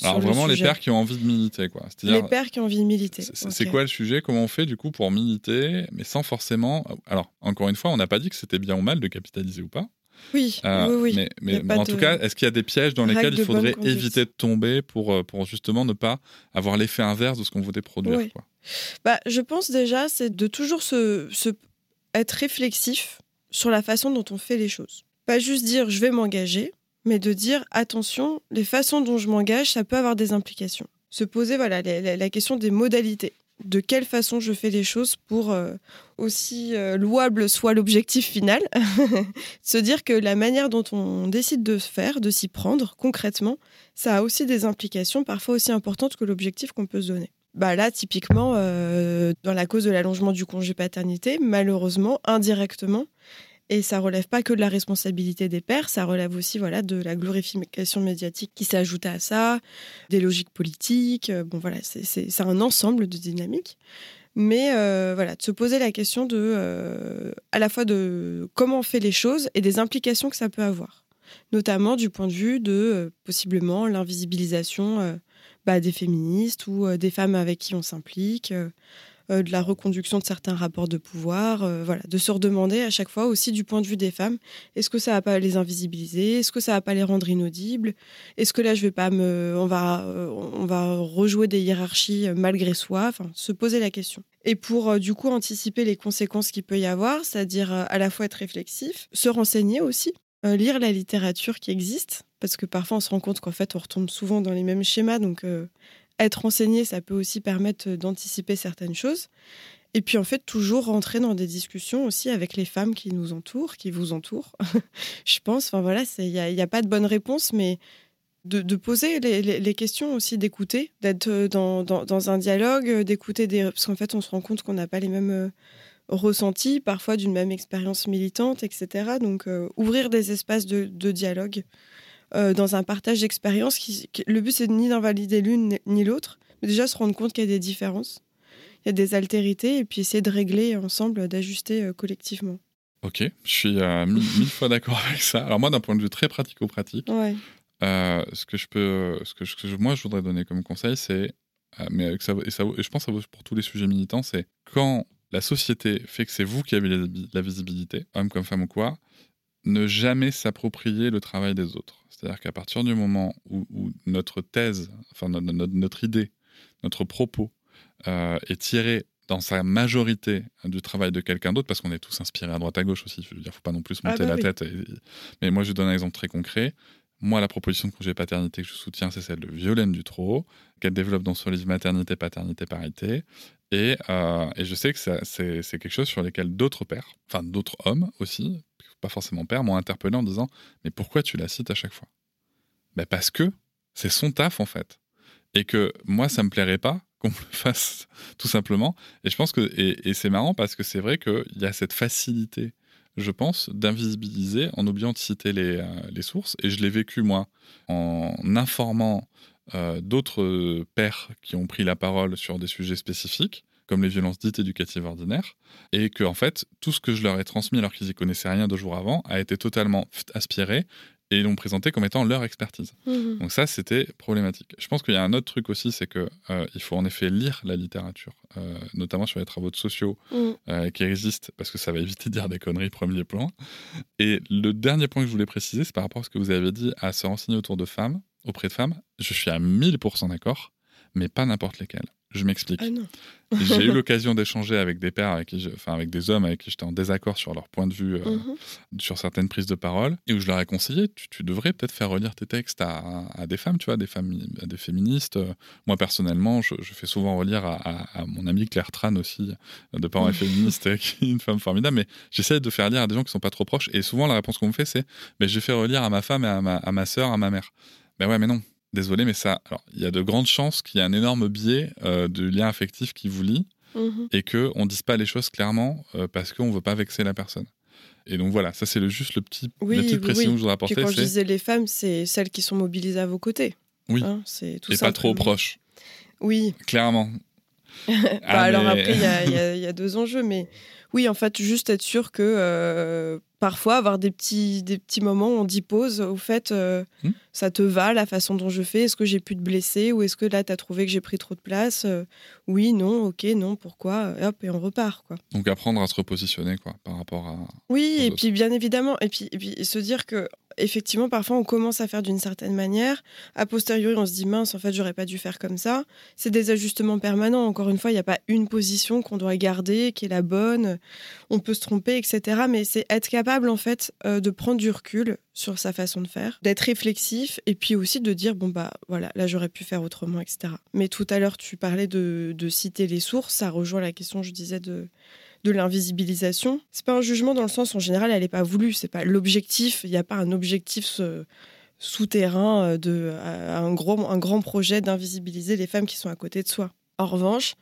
Alors, vraiment, les pères qui ont envie de militer, quoi. Les pères qui ont envie de militer. C'est quoi le sujet? Comment on fait, du coup, pour militer, mais sans forcément. Alors, encore une fois, on n'a pas dit que c'était bien ou mal de capitaliser ou pas. Oui, euh, oui, oui. Mais, en tout cas, est-ce qu'il y a des pièges dans lesquels il faudrait éviter de tomber pour, euh, pour justement ne pas avoir l'effet inverse de ce qu'on voulait produire quoi? Bah, Je pense déjà, c'est de toujours se, se être réflexif sur la façon dont on fait les choses. Pas juste dire je vais m'engager, mais de dire attention, les façons dont je m'engage, ça peut avoir des implications. Se poser voilà la, question des modalités. De quelle façon je fais les choses pour euh, aussi euh, louable soit l'objectif final, se dire que la manière dont on décide de faire, de s'y prendre concrètement, ça a aussi des implications parfois aussi importantes que l'objectif qu'on peut se donner. Bah là, typiquement, euh, dans la cause de l'allongement du congé paternité, malheureusement, indirectement, et ça relève pas que de la responsabilité des pères, ça relève aussi voilà de la glorification médiatique qui s'ajoute à ça, des logiques politiques. Euh, bon voilà, c'est un ensemble de dynamiques. Mais euh, voilà, de se poser la question de à la fois de comment on fait les choses et des implications que ça peut avoir, notamment du point de vue de possiblement l'invisibilisation bah, des féministes ou euh, des femmes avec qui on s'implique, euh, euh, de la reconduction de certains rapports de pouvoir, voilà, de se redemander à chaque fois aussi du point de vue des femmes, est-ce que ça va pas les invisibiliser, est-ce que ça va pas les rendre inaudibles, est-ce que là je vais pas me, on va, on va rejouer des hiérarchies malgré soi, enfin, se poser la question. Et pour du coup anticiper les conséquences qu'il peut y avoir, c'est-à-dire à la fois être réflexif, se renseigner aussi, lire la littérature qui existe, parce que parfois on se rend compte qu'en fait on retombe souvent dans les mêmes schémas, donc euh, être enseigné, ça peut aussi permettre d'anticiper certaines choses. Et puis en fait, toujours rentrer dans des discussions aussi avec les femmes qui nous entourent, qui vous entourent. je pense, enfin voilà, il n'y a, pas de bonne réponse, mais de, poser les, questions aussi, d'écouter, d'être euh, dans, un dialogue, euh, d'écouter des... Parce qu'en fait, on se rend compte qu'on n'a pas les mêmes ressentis, parfois d'une même expérience militante, etc. Donc ouvrir des espaces de, de dialogue euh, dans un partage d'expérience. Qui, le but, c'est ni d'invalider l'une ni l'autre, mais déjà se rendre compte qu'il y a des différences, il y a des altérités, et puis essayer de régler ensemble, d'ajuster euh, collectivement. Ok, je suis euh, mille, fois d'accord avec ça. Alors moi, d'un point de vue très pratico-pratique, ce que je peux, ce que, je, moi je voudrais donner comme conseil, c'est, mais ça, et, ça, et je pense que ça vaut pour tous les sujets militants, c'est quand la société fait que c'est vous qui avez la visibilité, homme comme femme ou quoi, ne jamais s'approprier le travail des autres. C'est-à-dire qu'à partir du moment où, notre thèse, enfin notre, idée, notre propos euh, est tiré dans sa majorité du travail de quelqu'un d'autre, parce qu'on est tous inspirés à droite à gauche aussi. Je veux dire, faut pas non plus se ah monter bah la tête. Mais moi, je donne un exemple très concret. Moi, la proposition de congé paternité que je soutiens, c'est celle de Violaine Dutro, qu'elle développe dans son livre Maternité, Paternité, Parité. Et, euh, et je sais que c'est quelque chose sur lequel d'autres pères, enfin d'autres hommes aussi, pas forcément pères, m'ont interpellé en disant Mais pourquoi tu la cites à chaque fois? Ben Parce que c'est son taf en fait. Et que moi, ça me plairait pas qu'on le fasse tout simplement. Et je pense que, c'est marrant parce que c'est vrai qu'il y a cette facilité je pense, d'invisibiliser en oubliant de citer les, euh, sources. Et je l'ai vécu, moi, en informant euh, d'autres pères qui ont pris la parole sur des sujets spécifiques, comme les violences dites éducatives ordinaires, et que, en fait, tout ce que je leur ai transmis alors qu'ils n'y connaissaient rien deux jours avant a été totalement aspiré et l'ont présenté comme étant leur expertise. Mmh Donc ça, c'était problématique. Je pense qu'il y a un autre truc aussi, c'est que euh, il faut en effet lire la littérature, euh, notamment sur les travaux de sociaux mmh. euh, qui existent, parce que ça va éviter de dire des conneries premier plan. Et le dernier point que je voulais préciser, c'est par rapport à ce que vous avez dit, à se renseigner autour de femmes, auprès de femmes. Je suis à 1000% d'accord, mais pas n'importe lesquelles. Je m'explique. Ah j'ai eu l'occasion d'échanger avec des pères, avec, qui enfin, avec des hommes avec qui j'étais en désaccord sur leur point de vue, euh, mhm. sur certaines prises de parole, et où je leur ai conseillé, tu, devrais peut-être faire relire tes textes à, des femmes, tu vois, des femmes, à des féministes. Moi, personnellement, je, fais souvent relire à, mon amie Claire Tran aussi, de parents féministes, qui est une femme formidable, mais j'essaie de faire lire à des gens qui sont pas trop proches, et souvent la réponse qu'on me fait, c'est, mais j'ai fait relire à ma femme et à ma, à ma soeur, à ma mère. Ben ouais, mais non, désolé, mais ça, alors, il y a de grandes chances qu'il y ait un énorme biais euh, de lien affectif qui vous lie mhm. et qu'on ne dise pas les choses clairement euh, parce qu'on ne veut pas vexer la personne. Et donc voilà, ça c'est le, juste le petit, la petite précision que je voudrais apporter. quand je disais les femmes, c'est celles qui sont mobilisées à vos côtés. Oui. Hein, c'est tout et pas trop proches. Oui. Clairement. bah, ah, alors après, il y, y, a deux enjeux, mais oui, en fait, juste être sûr que euh, parfois avoir des petits, des petits moments où on dit pause, au fait, euh, hmm. ça te va la façon dont je fais? Est-ce que j'ai pu te blesser? Ou est-ce que là, tu as trouvé que j'ai pris trop de place? Euh, Oui, non, ok, non, pourquoi? Hop, et on repart. quoi. Donc apprendre à se repositionner quoi, par rapport à. Oui, et puis bien évidemment, et puis, et puis se dire que effectivement, parfois, on commence à faire d'une certaine manière. A posteriori, on se dit mince, en fait, j'aurais pas dû faire comme ça. C'est des ajustements permanents. Encore une fois, il n'y a pas une position qu'on doit garder, qui est la bonne. On peut se tromper, etc. Mais c'est être capable, en fait, euh, de prendre du recul sur sa façon de faire, d'être réflexif et puis aussi de dire bon, bah voilà, là, j'aurais pu faire autrement, etc. Mais tout à l'heure, tu parlais de, citer les sources. Ça rejoint la question, je disais, de de l'invisibilisation. C'est pas un jugement dans le sens en général, elle n'est pas voulue. C'est pas l'objectif. Il n'y a pas un objectif souterrain euh, de un gros un grand projet d'invisibiliser les femmes qui sont à côté de soi. En revanche,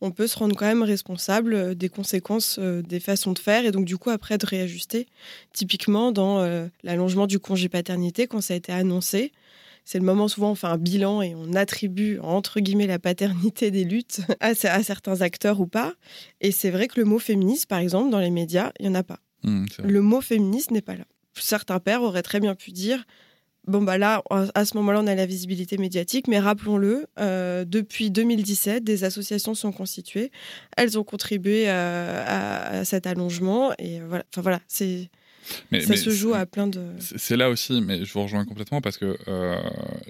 on peut se rendre quand même responsable euh, des conséquences euh, des façons de faire et donc du coup après de réajuster. Typiquement dans l'allongement du congé paternité quand ça a été annoncé, c'est le moment souvent on fait un bilan et on attribue entre guillemets la paternité des luttes à, certains acteurs ou pas. Et c'est vrai que le mot féministe, par exemple, dans les médias, il n'y en a pas. Mmh, le mot féministe n'est pas là. Certains pères auraient très bien pu dire bon bah là à ce moment-là on a la visibilité médiatique mais rappelons-le euh, depuis 2017 des associations sont constituées elles ont contribué euh, à, cet allongement et voilà enfin voilà c'est ça se joue à plein de. C'est là aussi, mais je vous rejoins complètement parce que euh,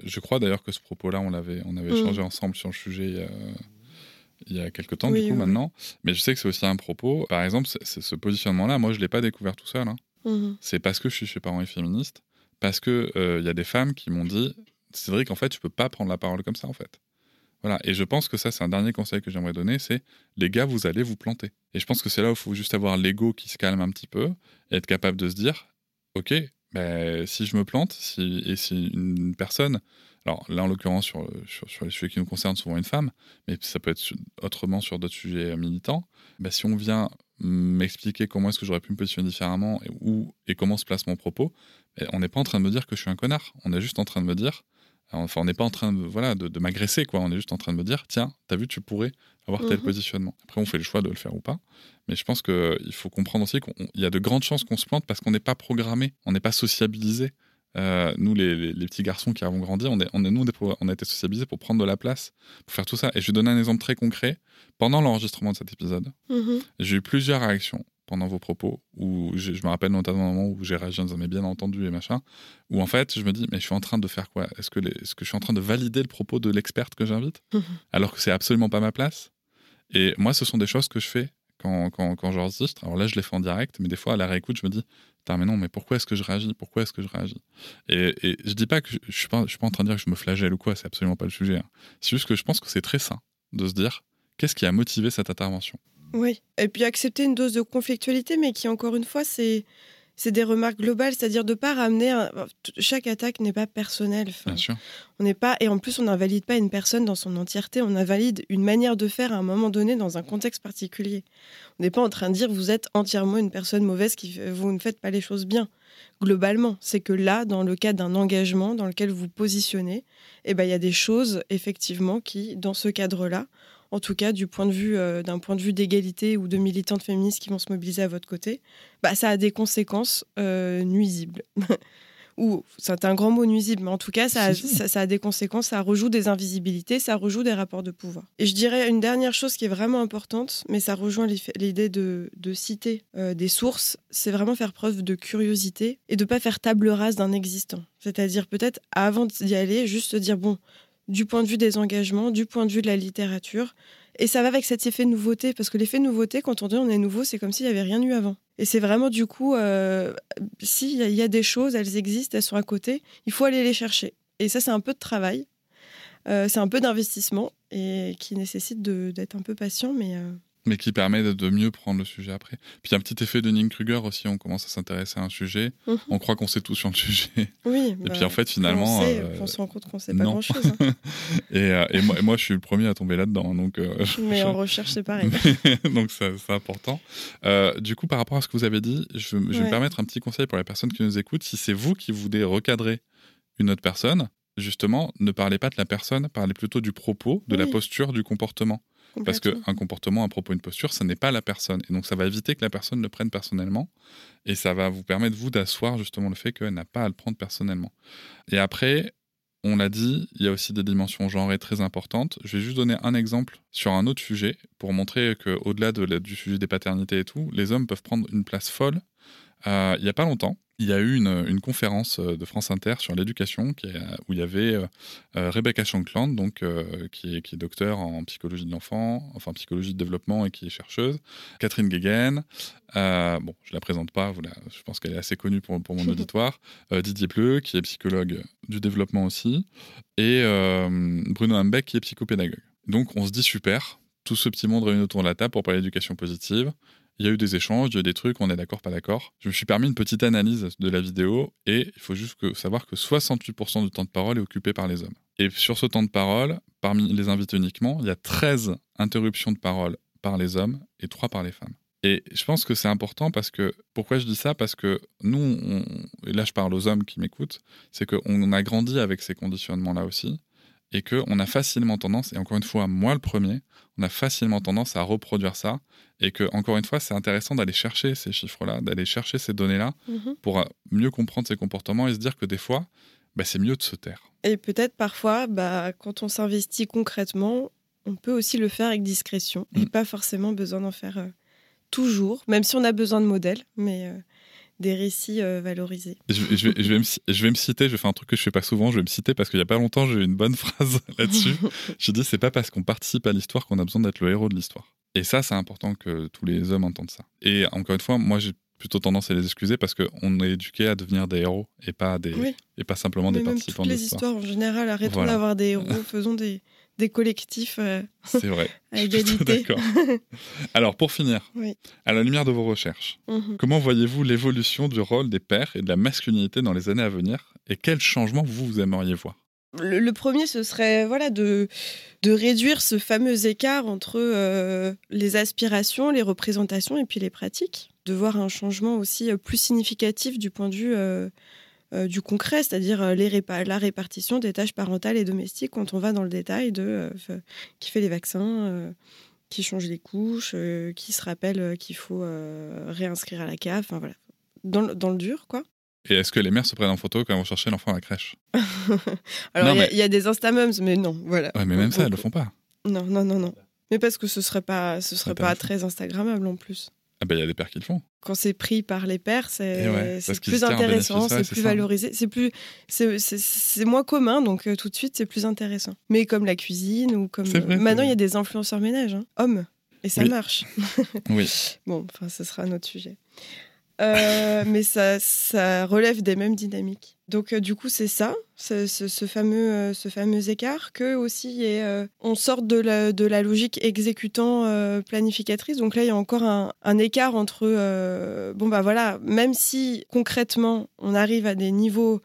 je crois d'ailleurs que ce propos-là, on, l'avait, on avait mm. échangé ensemble sur le sujet il y a quelques temps, du coup, maintenant. Mais je sais que c'est aussi un propos. Par exemple, ce positionnement-là, moi, je ne l'ai pas découvert tout seul. Hein. Mm-hmm. C'est parce que je suis chez Parents et Féministes, parce euh, il y a des femmes qui m'ont dit vrai qu'en fait, tu peux pas prendre la parole comme ça, en fait. Voilà. Et je pense que ça, c'est un dernier conseil que j'aimerais donner, c'est les gars, vous allez vous planter. Et je pense que c'est là où il faut juste avoir l'ego qui se calme un petit peu et être capable de se dire, ok, ben, si je me plante, si, et si une personne, alors là en l'occurrence sur, sur, les sujets qui nous concernent souvent une femme, mais ça peut être autrement sur d'autres sujets militants, ben, si on vient m'expliquer comment est-ce que j'aurais pu me positionner différemment et, où, et comment se place mon propos, on n'est pas en train de me dire que je suis un connard, on est juste en train de me dire, Enfin, on n'est pas en train de, voilà, de, m'agresser, quoi. On est juste en train de me dire, tiens, t'as vu, tu pourrais avoir tel mhm. positionnement. Après, on fait le choix de le faire ou pas. Mais je pense qu'il faut comprendre aussi qu'il y a de grandes chances qu'on se plante parce qu'on n'est pas programmé, on n'est pas sociabilisé. Euh, nous, les, petits garçons qui avons grandi, on, est, on, est, nous, on a été sociabilisés pour prendre de la place, pour faire tout ça. Et je vais donner un exemple très concret. Pendant l'enregistrement de cet épisode, mhm. j'ai eu plusieurs réactions pendant vos propos, où je, je me rappelle notamment un moment où j'ai réagi en disant mais bien entendu et machin, où en fait je me dis mais je suis en train de faire quoi? Est-ce que, les- que je suis en train de valider le propos de l'experte que j'invite? Alors que c'est absolument pas ma place Et moi ce sont des choses que je fais quand, quand, quand j'enregistre. Alors là je les fais en direct, mais des fois à la réécoute je me dis Putain, mais non mais pourquoi est-ce que je réagis? Pourquoi est-ce que je réagis? Et, et je dis pas que je, je suis pas je suis pas en train de dire que je me flagelle ou quoi, c'est absolument pas le sujet. hein. C'est juste que je pense que c'est très sain de se dire qu'est-ce qui a motivé cette intervention? Oui, et puis accepter une dose de conflictualité, mais qui, encore une fois, c'est c'est des remarques globales, c'est-à-dire de pas ramener... un- Chaque attaque n'est pas personnelle. enfin, Bien sûr. on n'est pas... Et en plus, on n'invalide pas une personne dans son entièreté, on invalide une manière de faire à un moment donné dans un contexte particulier. On n'est pas en train de dire vous êtes entièrement une personne mauvaise, qui vous ne faites pas les choses bien. Globalement, c'est que là, dans le cadre d'un engagement dans lequel vous positionnez, eh ben, il y a des choses, effectivement, qui, dans ce cadre-là, en tout cas du point de vue euh, d'un point de vue d'égalité ou de militantes féministes qui vont se mobiliser à votre côté, bah, ça a des conséquences euh, nuisibles. ou c'est un grand mot nuisible, mais en tout cas, ça a, Si, si. ça, ça a des conséquences, ça rejoue des invisibilités, ça rejoue des rapports de pouvoir. Et je dirais une dernière chose qui est vraiment importante, mais ça rejoint l'idée de, de citer euh, des sources, c'est vraiment faire preuve de curiosité et de pas faire table rase d'un existant. C'est-à-dire peut-être avant d'y aller, juste se dire bon, du point de vue des engagements, du point de vue de la littérature. Et ça va avec cet effet nouveauté, parce que l'effet nouveauté, quand on dit on est nouveau, c'est comme s'il n'y avait rien eu avant. Et c'est vraiment du coup, euh, s'il y, a- des choses, elles existent, elles sont à côté, il faut aller les chercher. Et ça, c'est un peu de travail, Euh, c'est un peu d'investissement, et qui nécessite d'être un peu patient, mais euh, mais qui permet de, de mieux prendre le sujet après. Puis il y a un petit effet de Kruger aussi, on commence à s'intéresser à un sujet, Mhm. on croit qu'on sait tout sur le sujet, oui. et puis en fait finalement... on, sait, euh, on se rend compte qu'on ne sait pas grand-chose. hein. et, euh, et moi, et moi, je suis le premier à tomber là-dedans, donc, euh, Mais je- en recherche, c'est pareil. donc ça- c'est important. Du coup, par rapport à ce que vous avez dit, je, je vais me permettre un petit conseil pour les personnes qui nous écoutent. Si c'est vous qui voulez recadrer une autre personne, justement, ne parlez pas de la personne, parlez plutôt du propos, de la posture, du comportement. Parce qu'un comportement, un propos, une posture, ça n'est pas la personne. Et donc, ça va éviter que la personne le prenne personnellement. Et ça va vous permettre, vous, d'asseoir justement le fait qu'elle n'a pas à le prendre personnellement. Et après, on l'a dit, il y a aussi des dimensions genrées très importantes. Je vais juste donner un exemple sur un autre sujet pour montrer qu'au-delà de du sujet des paternités et tout, les hommes peuvent prendre une place folle. Euh, il n'y a pas longtemps, il y a eu une, une conférence euh, de France Inter sur l'éducation est- où il y avait euh, euh, Rebecca Shankland, donc, euh, qui, est, qui est docteur en psychologie de l'enfant, enfin psychologie de développement et qui est chercheuse, Catherine Guéguen, euh, bon, je la présente pas, vous la- je pense qu'elle est assez connue pour, pour mon auditoire, euh, Didier Pleu, qui est psychologue du développement aussi, et euh, Bruno Hambeck, qui est psychopédagogue. Donc on se dit super, tout ce petit monde réuni autour de la table pour parler d'éducation positive. Il y a eu des échanges, il y a eu des trucs, on est d'accord, pas d'accord. Je me suis permis une petite analyse de la vidéo et il faut juste savoir que 68% du temps de parole est occupé par les hommes. Et sur ce temps de parole, parmi les invités uniquement, il y a 13 interruptions de parole par les hommes et 3 par les femmes. Et je pense que c'est important parce que, pourquoi je dis ça? Parce que nous, et là je parle aux hommes qui m'écoutent, c'est qu'on a grandi avec ces conditionnements-là aussi et qu'on a facilement tendance, et encore une fois, moi le premier, on a facilement tendance à reproduire ça et que, encore une fois, c'est intéressant d'aller chercher ces chiffres-là, d'aller chercher ces données-là Mhm. pour euh, mieux comprendre ses comportements et se dire que des fois, bah, c'est mieux de se taire. Et peut-être parfois, bah, quand on s'investit concrètement, on peut aussi le faire avec discrétion et Mm. pas forcément besoin d'en faire euh, toujours, même si on a besoin de modèles, mais euh, des récits euh, valorisés. Je, vais- je vais, je, vais me, ci- je vais me citer, je vais faire un truc que je fais pas souvent, je vais me citer parce qu'il y a pas longtemps, j'ai eu une bonne phrase là-dessus. Je dis, c'est pas parce qu'on participe à l'histoire qu'on a besoin d'être le héros de l'histoire. Et ça, c'est important que tous les hommes entendent ça. Et encore une fois, moi, j'ai plutôt tendance à les excuser parce qu'on est éduqué à devenir des héros et pas, des, Oui. et pas simplement des Mais même participants toutes les histoires en général, arrêtons Voilà. d'avoir des héros, faisons des, des collectifs euh, C'est vrai. à égalité. d'accord. Alors, pour finir, Oui. à la lumière de vos recherches, Mhm. comment voyez-vous l'évolution du rôle des pères et de la masculinité dans les années à venir et quels changements vous, vous aimeriez voir? Le, le premier, ce serait voilà, de, de réduire ce fameux écart entre euh, les aspirations, les représentations et puis les pratiques. De voir un changement aussi euh, plus significatif du point de vue euh, du concret, c'est-à-dire euh, répa- la répartition des tâches parentales et domestiques quand on va dans le détail de euh, qui fait les vaccins, euh, qui change les couches, euh, qui se rappelle euh, qu'il faut euh, réinscrire à la CAF, enfin voilà. Dans, le- dans le dur, quoi. Et est-ce que les mères se prennent en photo quand elles vont chercher l'enfant à la crèche? Alors, il y a- mais- il y, a des Instamums, mais non, voilà. Ouais, mais même ça, elles Donc, le font pas. Non, non, non, non. Mais parce que ce serait pas, ce serait pas pas très Instagrammable en plus. Ah ben il y a des pères qui le font. Quand c'est pris par les pères, ouais, c'est qu'ils plus intéressant, c'est plus ça. valorisé, c'est plus, c'est- moins commun, donc euh, tout de suite c'est plus intéressant. Mais comme la cuisine ou comme vrai, c'est maintenant il y a des influenceurs ménage, hein, hommes, et ça Oui. marche. Oui. Bon, enfin, ce sera un autre sujet. Euh, mais ça, ça relève des mêmes dynamiques. Donc, euh, du coup, c'est ça, ce, ce- ce fameux, euh, ce fameux écart, que aussi, on sort de la, de la logique exécutant-planificatrice. Donc là, il y a encore un, un écart entre, bon, bah voilà, même si concrètement, on arrive à des niveaux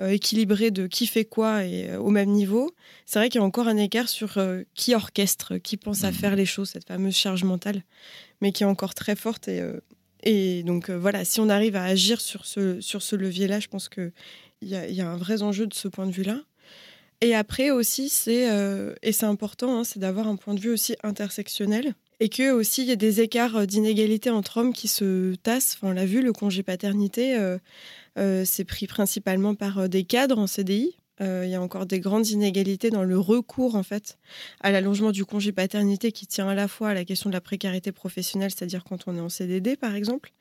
équilibrés de qui fait quoi et au même niveau, c'est vrai qu'il y a encore un écart sur qui orchestre, qui pense à Mhm. faire les choses, cette fameuse charge mentale, mais qui est encore très forte. Et, et donc euh, voilà, si on arrive à agir sur ce, sur ce levier-là, je pense qu'il y a, un vrai enjeu de ce point de vue-là. Et après aussi, c'est, euh, et c'est important, hein, c'est d'avoir un point de vue aussi intersectionnel. Et que aussi, il y a des écarts euh, d'inégalité entre hommes qui se tassent. On l'a vu, le congé paternité, euh, c'est pris principalement par des cadres en CDI. Euh, il y a encore des grandes inégalités dans le recours en fait à l'allongement du congé paternité qui tient à la fois à la question de la précarité professionnelle, c'est-à-dire quand on est en CDD par exemple,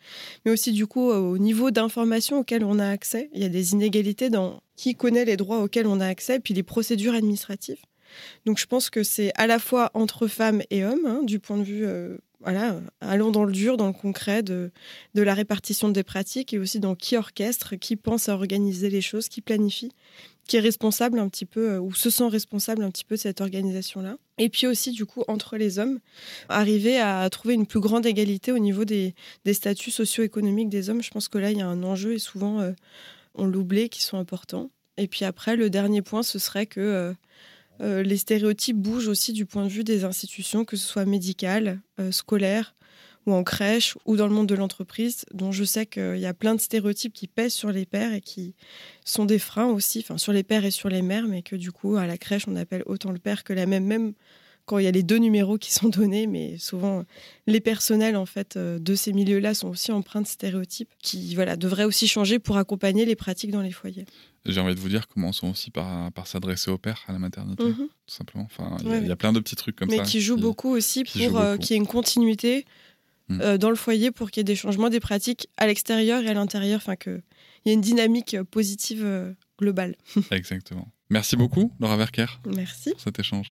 mais aussi du coup au niveau d'informations auxquelles on a accès. Il y a des inégalités dans qui connaît les droits auxquels on a accès, puis les procédures administratives. Donc je pense que c'est à la fois entre femmes et hommes, hein, du point de vue, euh, voilà, allons dans le dur, dans le concret de, de la répartition des pratiques et aussi dans qui orchestre, qui pense à organiser les choses, qui planifie, qui est responsable un petit peu, euh, ou se sent responsable un petit peu de cette organisation-là. Et puis aussi, du coup, entre les hommes, arriver à trouver une plus grande égalité au niveau des, des statuts socio-économiques des hommes. Je pense que là, il y a un enjeu et souvent, euh, on l'oublie, qui sont importants. Et puis après, le dernier point, ce serait que euh, les stéréotypes bougent aussi du point de vue des institutions, que ce soit médicales, scolaires, ou en crèche, ou dans le monde de l'entreprise, dont je sais qu'il y a plein de stéréotypes qui pèsent sur les pères et qui sont des freins aussi, enfin sur les pères et sur les mères, mais que du coup, à la crèche, on appelle autant le père que la même, même quand il y a les deux numéros qui sont donnés, mais souvent les personnels en fait euh, de ces milieux-là sont aussi empreints de stéréotypes qui voilà devraient aussi changer pour accompagner les pratiques dans les foyers. J'ai envie de vous dire, commençons aussi par, par s'adresser au père à la maternité, Mhm. tout simplement. Enfin, il y a- Ouais, il y, a ouais. plein de petits trucs comme mais ça. qui jouent beaucoup aussi qui pour euh, qu'il y ait une continuité Mm. euh, dans le foyer pour qu'il y ait des changements des pratiques à l'extérieur et à l'intérieur, enfin qu'il y ait une dynamique euh, positive euh, globale. Exactement. Merci beaucoup, Laura Verker, Merci. pour cet échange.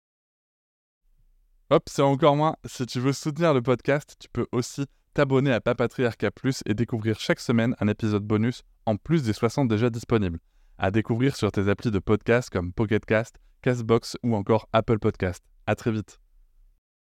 Hop, c'est encore moins. Si tu veux soutenir le podcast, tu peux aussi t'abonner à Papatriarca Plus et découvrir chaque semaine un épisode bonus en plus des 60 déjà disponibles. À découvrir sur tes applis de podcast comme Pocketcast, Castbox ou encore Apple Podcast. À très vite.